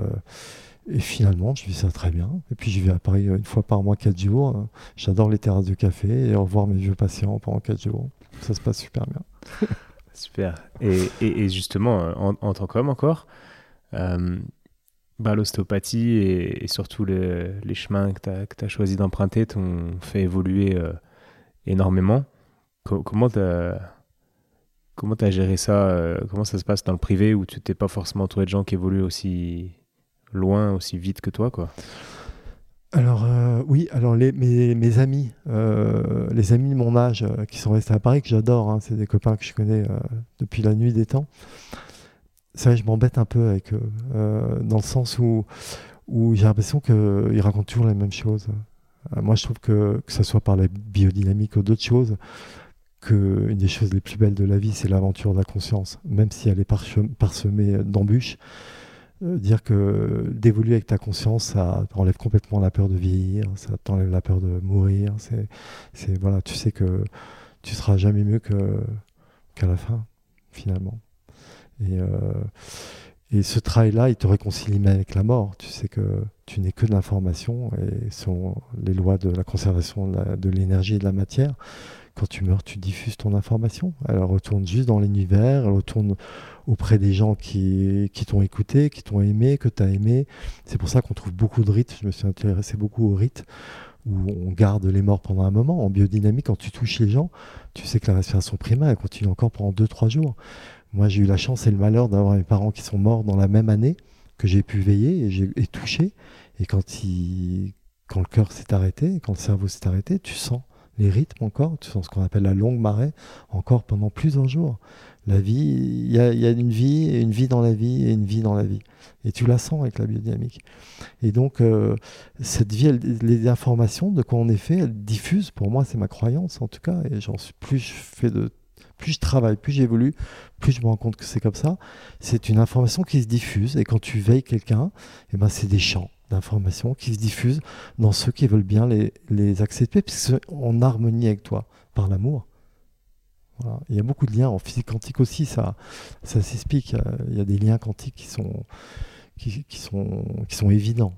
et finalement, je vis ça très bien. Et puis je vais à Paris une fois par mois, quatre jours. J'adore les terrasses de café et revoir mes vieux patients pendant quatre jours. Ça se passe super bien. super. Et, et justement, en, en tant qu'homme encore, euh, bah, l'ostéopathie et, surtout les chemins que tu as, choisi d'emprunter t'ont fait évoluer euh, énormément. comment tu as, comment as géré ça euh, Comment ça se passe dans le privé où tu t'es pas forcément entouré de gens qui évoluent aussi loin, aussi vite que toi quoi alors oui, alors mes, amis, les amis de mon âge qui sont restés à Paris, que j'adore, hein, c'est des copains que je connais depuis la nuit des temps c'est vrai, je m'embête un peu avec eux, euh, dans le sens où, où j'ai l'impression qu'ils racontent toujours les mêmes choses. Euh, moi, je trouve que, que ce soit par la biodynamique ou d'autres choses, qu'une des choses les plus belles de la vie, c'est l'aventure de la conscience, même si elle est parsemée d'embûches. Euh, dire que d'évoluer avec ta conscience, ça t'enlève complètement la peur de vieillir, ça t'enlève la peur de mourir. C'est, voilà, tu sais que tu seras jamais mieux que, qu'à la fin, finalement. Et, euh, et ce travail-là, il te réconcilie même avec la mort. Tu sais que tu n'es que de l'information et sont les lois de la conservation de l'énergie et de la matière. Quand tu meurs, tu diffuses ton information. Elle retourne juste dans l'univers, elle retourne auprès des gens qui, qui t'ont écouté, qui t'ont aimé, que tu as aimé. C'est pour ça qu'on trouve beaucoup de rites. Je me suis intéressé beaucoup aux rites où on garde les morts pendant un moment. En biodynamique, quand tu touches les gens, tu sais que la respiration primaire, elle continue encore pendant 2-3 jours. Moi, j'ai eu la chance et le malheur d'avoir mes parents qui sont morts dans la même année que j'ai pu veiller et touché. Et quand ils, quand le cœur s'est arrêté, quand le cerveau s'est arrêté, tu sens les rythmes encore, ce qu'on appelle la longue marée, encore pendant plusieurs jours. La vie, il y a, une vie, et une vie dans la vie, et une vie dans la vie. Et tu la sens avec la biodynamique. Et donc, euh, cette vie, les informations de quoi on est fait, elles diffusent. Pour moi, c'est ma croyance, en tout cas. Et j'en suis plus je fais de plus je travaille, plus j'évolue, plus je me rends compte que c'est comme ça. C'est une information qui se diffuse. Et quand tu veilles quelqu'un, eh ben, c'est des champs d'informations qui se diffusent dans ceux qui veulent bien les, les accepter, puisque en harmonie avec toi, par l'amour. Il y a beaucoup de liens en physique quantique aussi, ça, ça s'explique. Il y a des liens quantiques qui sont, qui, sont, qui sont évidents.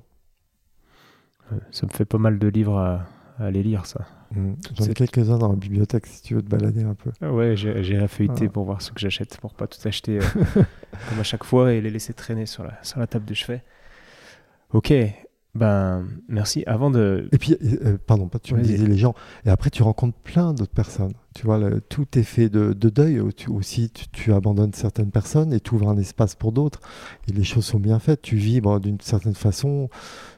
Ça me fait pas mal de livres à, aller lire, ça. Mmh. J'en ai quelques-uns dans la bibliothèque si tu veux te balader un peu. Ah ouais, j'ai feuilleté pour voir ce que j'achète, pour pas tout acheter euh, comme à chaque fois et les laisser traîner sur la, sur la table de chevet. Ok, ben merci. Avant de. Et puis, euh, pardon, pas tu me disais les gens. Et après, tu rencontres plein d'autres personnes. Tu vois, tout est fait de, deuil. Tu, aussi, tu, abandonnes certaines personnes et tu ouvres un espace pour d'autres. Et les choses sont bien faites. Tu vibres d'une certaine façon.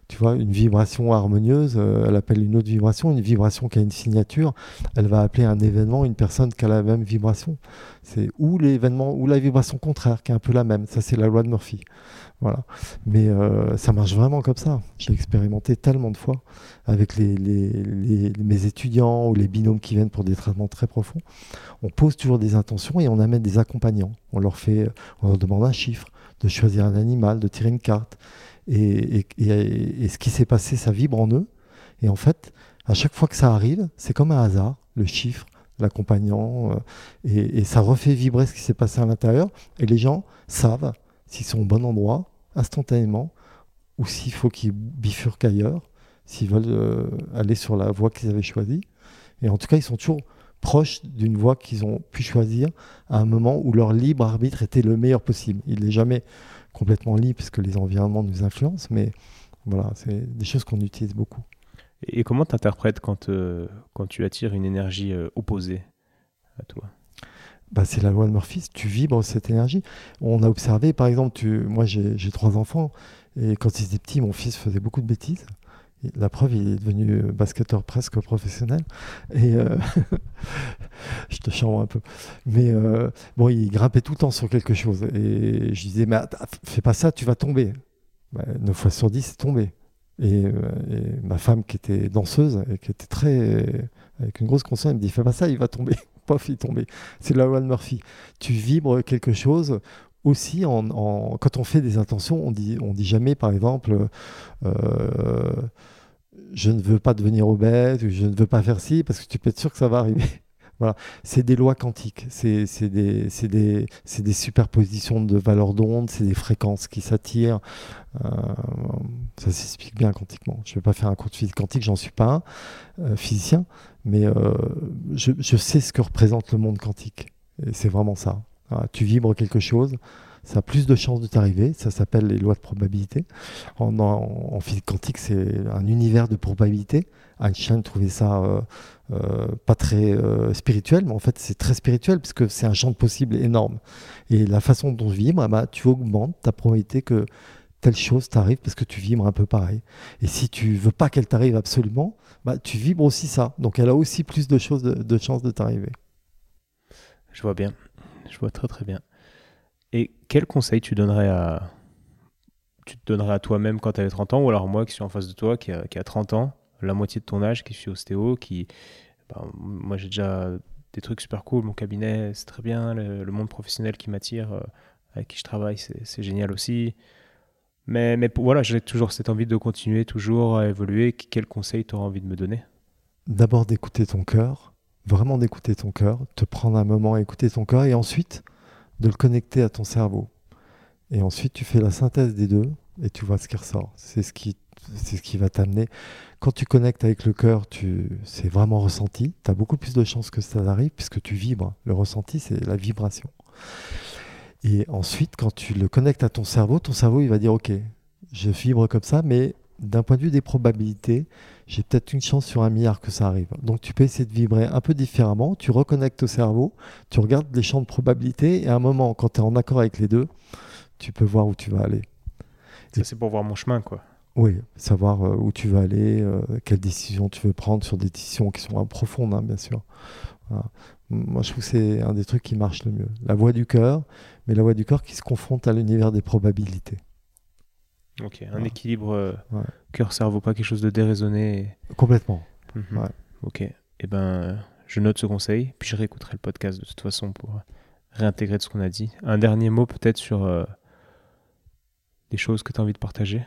Tu vois, une vibration harmonieuse, euh, elle appelle une autre vibration. Une vibration qui a une signature, elle va appeler un événement une personne qui a la même vibration. C'est ou l'événement ou la vibration contraire qui est un peu la même. Ça, c'est la loi de Murphy. Voilà. Mais euh, ça marche vraiment comme ça. J'ai expérimenté tellement de fois avec mes étudiants ou les binômes qui viennent pour des traitements très profonds. On pose toujours des intentions et on amène des accompagnants. On leur fait, on leur demande un chiffre, de choisir un animal, de tirer une carte. Et, ce qui s'est passé, ça vibre en eux. Et en fait, à chaque fois que ça arrive, c'est comme un hasard, le chiffre, l'accompagnant, euh, et, ça refait vibrer ce qui s'est passé à l'intérieur. Et les gens savent s'ils sont au bon endroit, instantanément, ou s'il faut qu'ils bifurquent ailleurs, s'ils veulent euh, aller sur la voie qu'ils avaient choisie. Et en tout cas, ils sont toujours proches d'une voie qu'ils ont pu choisir à un moment où leur libre arbitre était le meilleur possible. Il n'est jamais complètement libre puisque les environnements nous influencent, mais voilà, c'est des choses qu'on utilise beaucoup. Et comment tu interprètes quand, euh, quand tu attires une énergie euh, opposée à toi? Bah, c'est la loi de Murphy, tu vibres cette énergie. On a observé, par exemple, tu, moi j'ai trois enfants, et quand ils étaient petits, mon fils faisait beaucoup de bêtises. la preuve, il est devenu basketteur presque professionnel. Et euh, je te chambre un peu. Mais euh, bon, il grimpait tout le temps sur quelque chose. Et je disais, mais fais pas ça, tu vas tomber. Bah, 9 fois sur 10, c'est tombé. Et, euh, et, ma femme, qui était danseuse et qui était très. avec une grosse conscience, elle me dit, fais pas ça, il va tomber pof, il tombait. C'est la loi de Murphy. Tu vibres quelque chose aussi en, quand on fait des intentions, on dit, on dit jamais, par exemple, euh, je ne veux pas devenir obèse, ou je ne veux pas faire ci, parce que tu peux être sûr que ça va arriver. Voilà. C'est des lois quantiques, c'est des, des, des, superpositions de valeurs d'onde, c'est des fréquences qui s'attirent. Euh, ça s'explique bien quantiquement. Je ne vais pas faire un cours de physique quantique, j'en suis pas un euh, physicien, mais euh, je, sais ce que représente le monde quantique. Et c'est vraiment ça. tu vibres quelque chose, ça a plus de chances de t'arriver. Ça s'appelle les lois de probabilité. En, physique quantique, c'est un univers de probabilité. Einstein trouvait ça euh, euh, pas très spirituel, mais en fait c'est très spirituel parce que c'est un champ de possibles énorme. Et la façon dont je vibre, bah, tu augmentes ta probabilité que telle chose t'arrive parce que tu vibres un peu pareil. Et si tu veux pas qu'elle t'arrive absolument, bah, tu vibres aussi ça. Donc elle a aussi plus de, choses de, chances de t'arriver. Je vois bien. Je vois très très bien. Et quel conseil tu donnerais à, tu donnerais à toi-même quand tu avais 30 ans, ou alors moi qui suis en face de toi, qui a, qui a 30 ans, la moitié de ton âge, qui suis ostéo, qui. Ben, moi j'ai déjà des trucs super cool, mon cabinet c'est très bien, le, monde professionnel qui m'attire, euh, avec qui je travaille, c'est génial aussi. Mais, mais voilà, j'ai toujours cette envie de continuer, toujours à évoluer. Quel conseil tu auras envie de me donner? D'abord d'écouter ton cœur, vraiment d'écouter ton cœur, te prendre un moment à écouter ton cœur, et ensuite de le connecter à ton cerveau. Et ensuite, tu fais la synthèse des deux et tu vois ce qui ressort. C'est ce qui, c'est ce qui va t'amener. Quand tu connectes avec le cœur, tu, c'est vraiment ressenti. Tu as beaucoup plus de chances que ça arrive puisque tu vibres. Le ressenti, c'est la vibration. Et ensuite, quand tu le connectes à ton cerveau, ton cerveau, il va dire, OK, je vibre comme ça, mais d'un point de vue des probabilités, j'ai peut-être une chance sur un milliard que ça arrive. Donc tu peux essayer de vibrer un peu différemment, tu reconnectes au cerveau, tu regardes les champs de probabilité, et à un moment, quand tu es en accord avec les deux, tu peux voir où tu vas aller. Ça, c'est pour voir mon chemin, quoi. Oui, savoir où tu veux aller, quelles décisions tu veux prendre sur des décisions qui sont profondes, hein, bien sûr. Moi, je trouve que c'est un des trucs qui marche le mieux. La voix du cœur, mais la voix du cœur qui se confronte à l'univers des probabilités. Ok, un équilibre cœur-cerveau, pas quelque chose de déraisonné. Complètement. Mhm. Ok, et eh ben, je note ce conseil, puis je réécouterai le podcast de toute façon pour réintégrer de ce qu'on a dit. Un dernier mot peut-être sur euh, des choses que tu as envie de partager?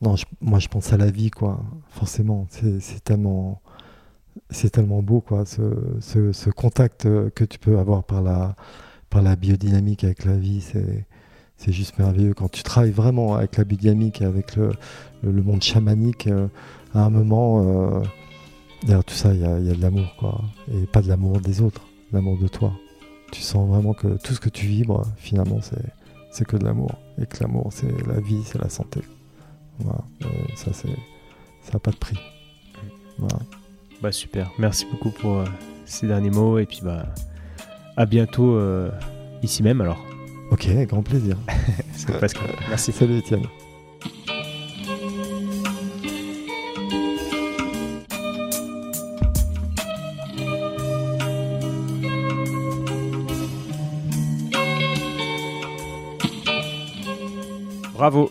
Non, moi je pense à la vie, quoi. Forcément, c'est tellement, c'est tellement beau, quoi. Ce, contact euh, que tu peux avoir par la, par la biodynamique avec la vie, c'est, c'est juste merveilleux. Quand tu travailles vraiment avec la biodynamique et avec le, le, monde chamanique, euh, à un moment, euh, derrière tout ça, il y a, y a, de l'amour, quoi. Et pas de l'amour des autres, l'amour de toi. Tu sens vraiment que tout ce que tu vibres, finalement, c'est que de l'amour. Et que l'amour, c'est la vie, c'est la santé. Voilà. ça, c'est, ça n'a pas de prix. Voilà. Bah super. Merci beaucoup pour euh, ces derniers mots. Et puis, bah, à bientôt euh, ici même alors. Ok, grand plaisir. Pascal. Merci. Salut Étienne. Bravo,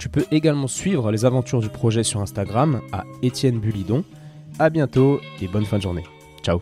Tu peux également suivre les aventures du projet sur Instagram à Étienne Bulidon. A bientôt et bonne fin de journée. Ciao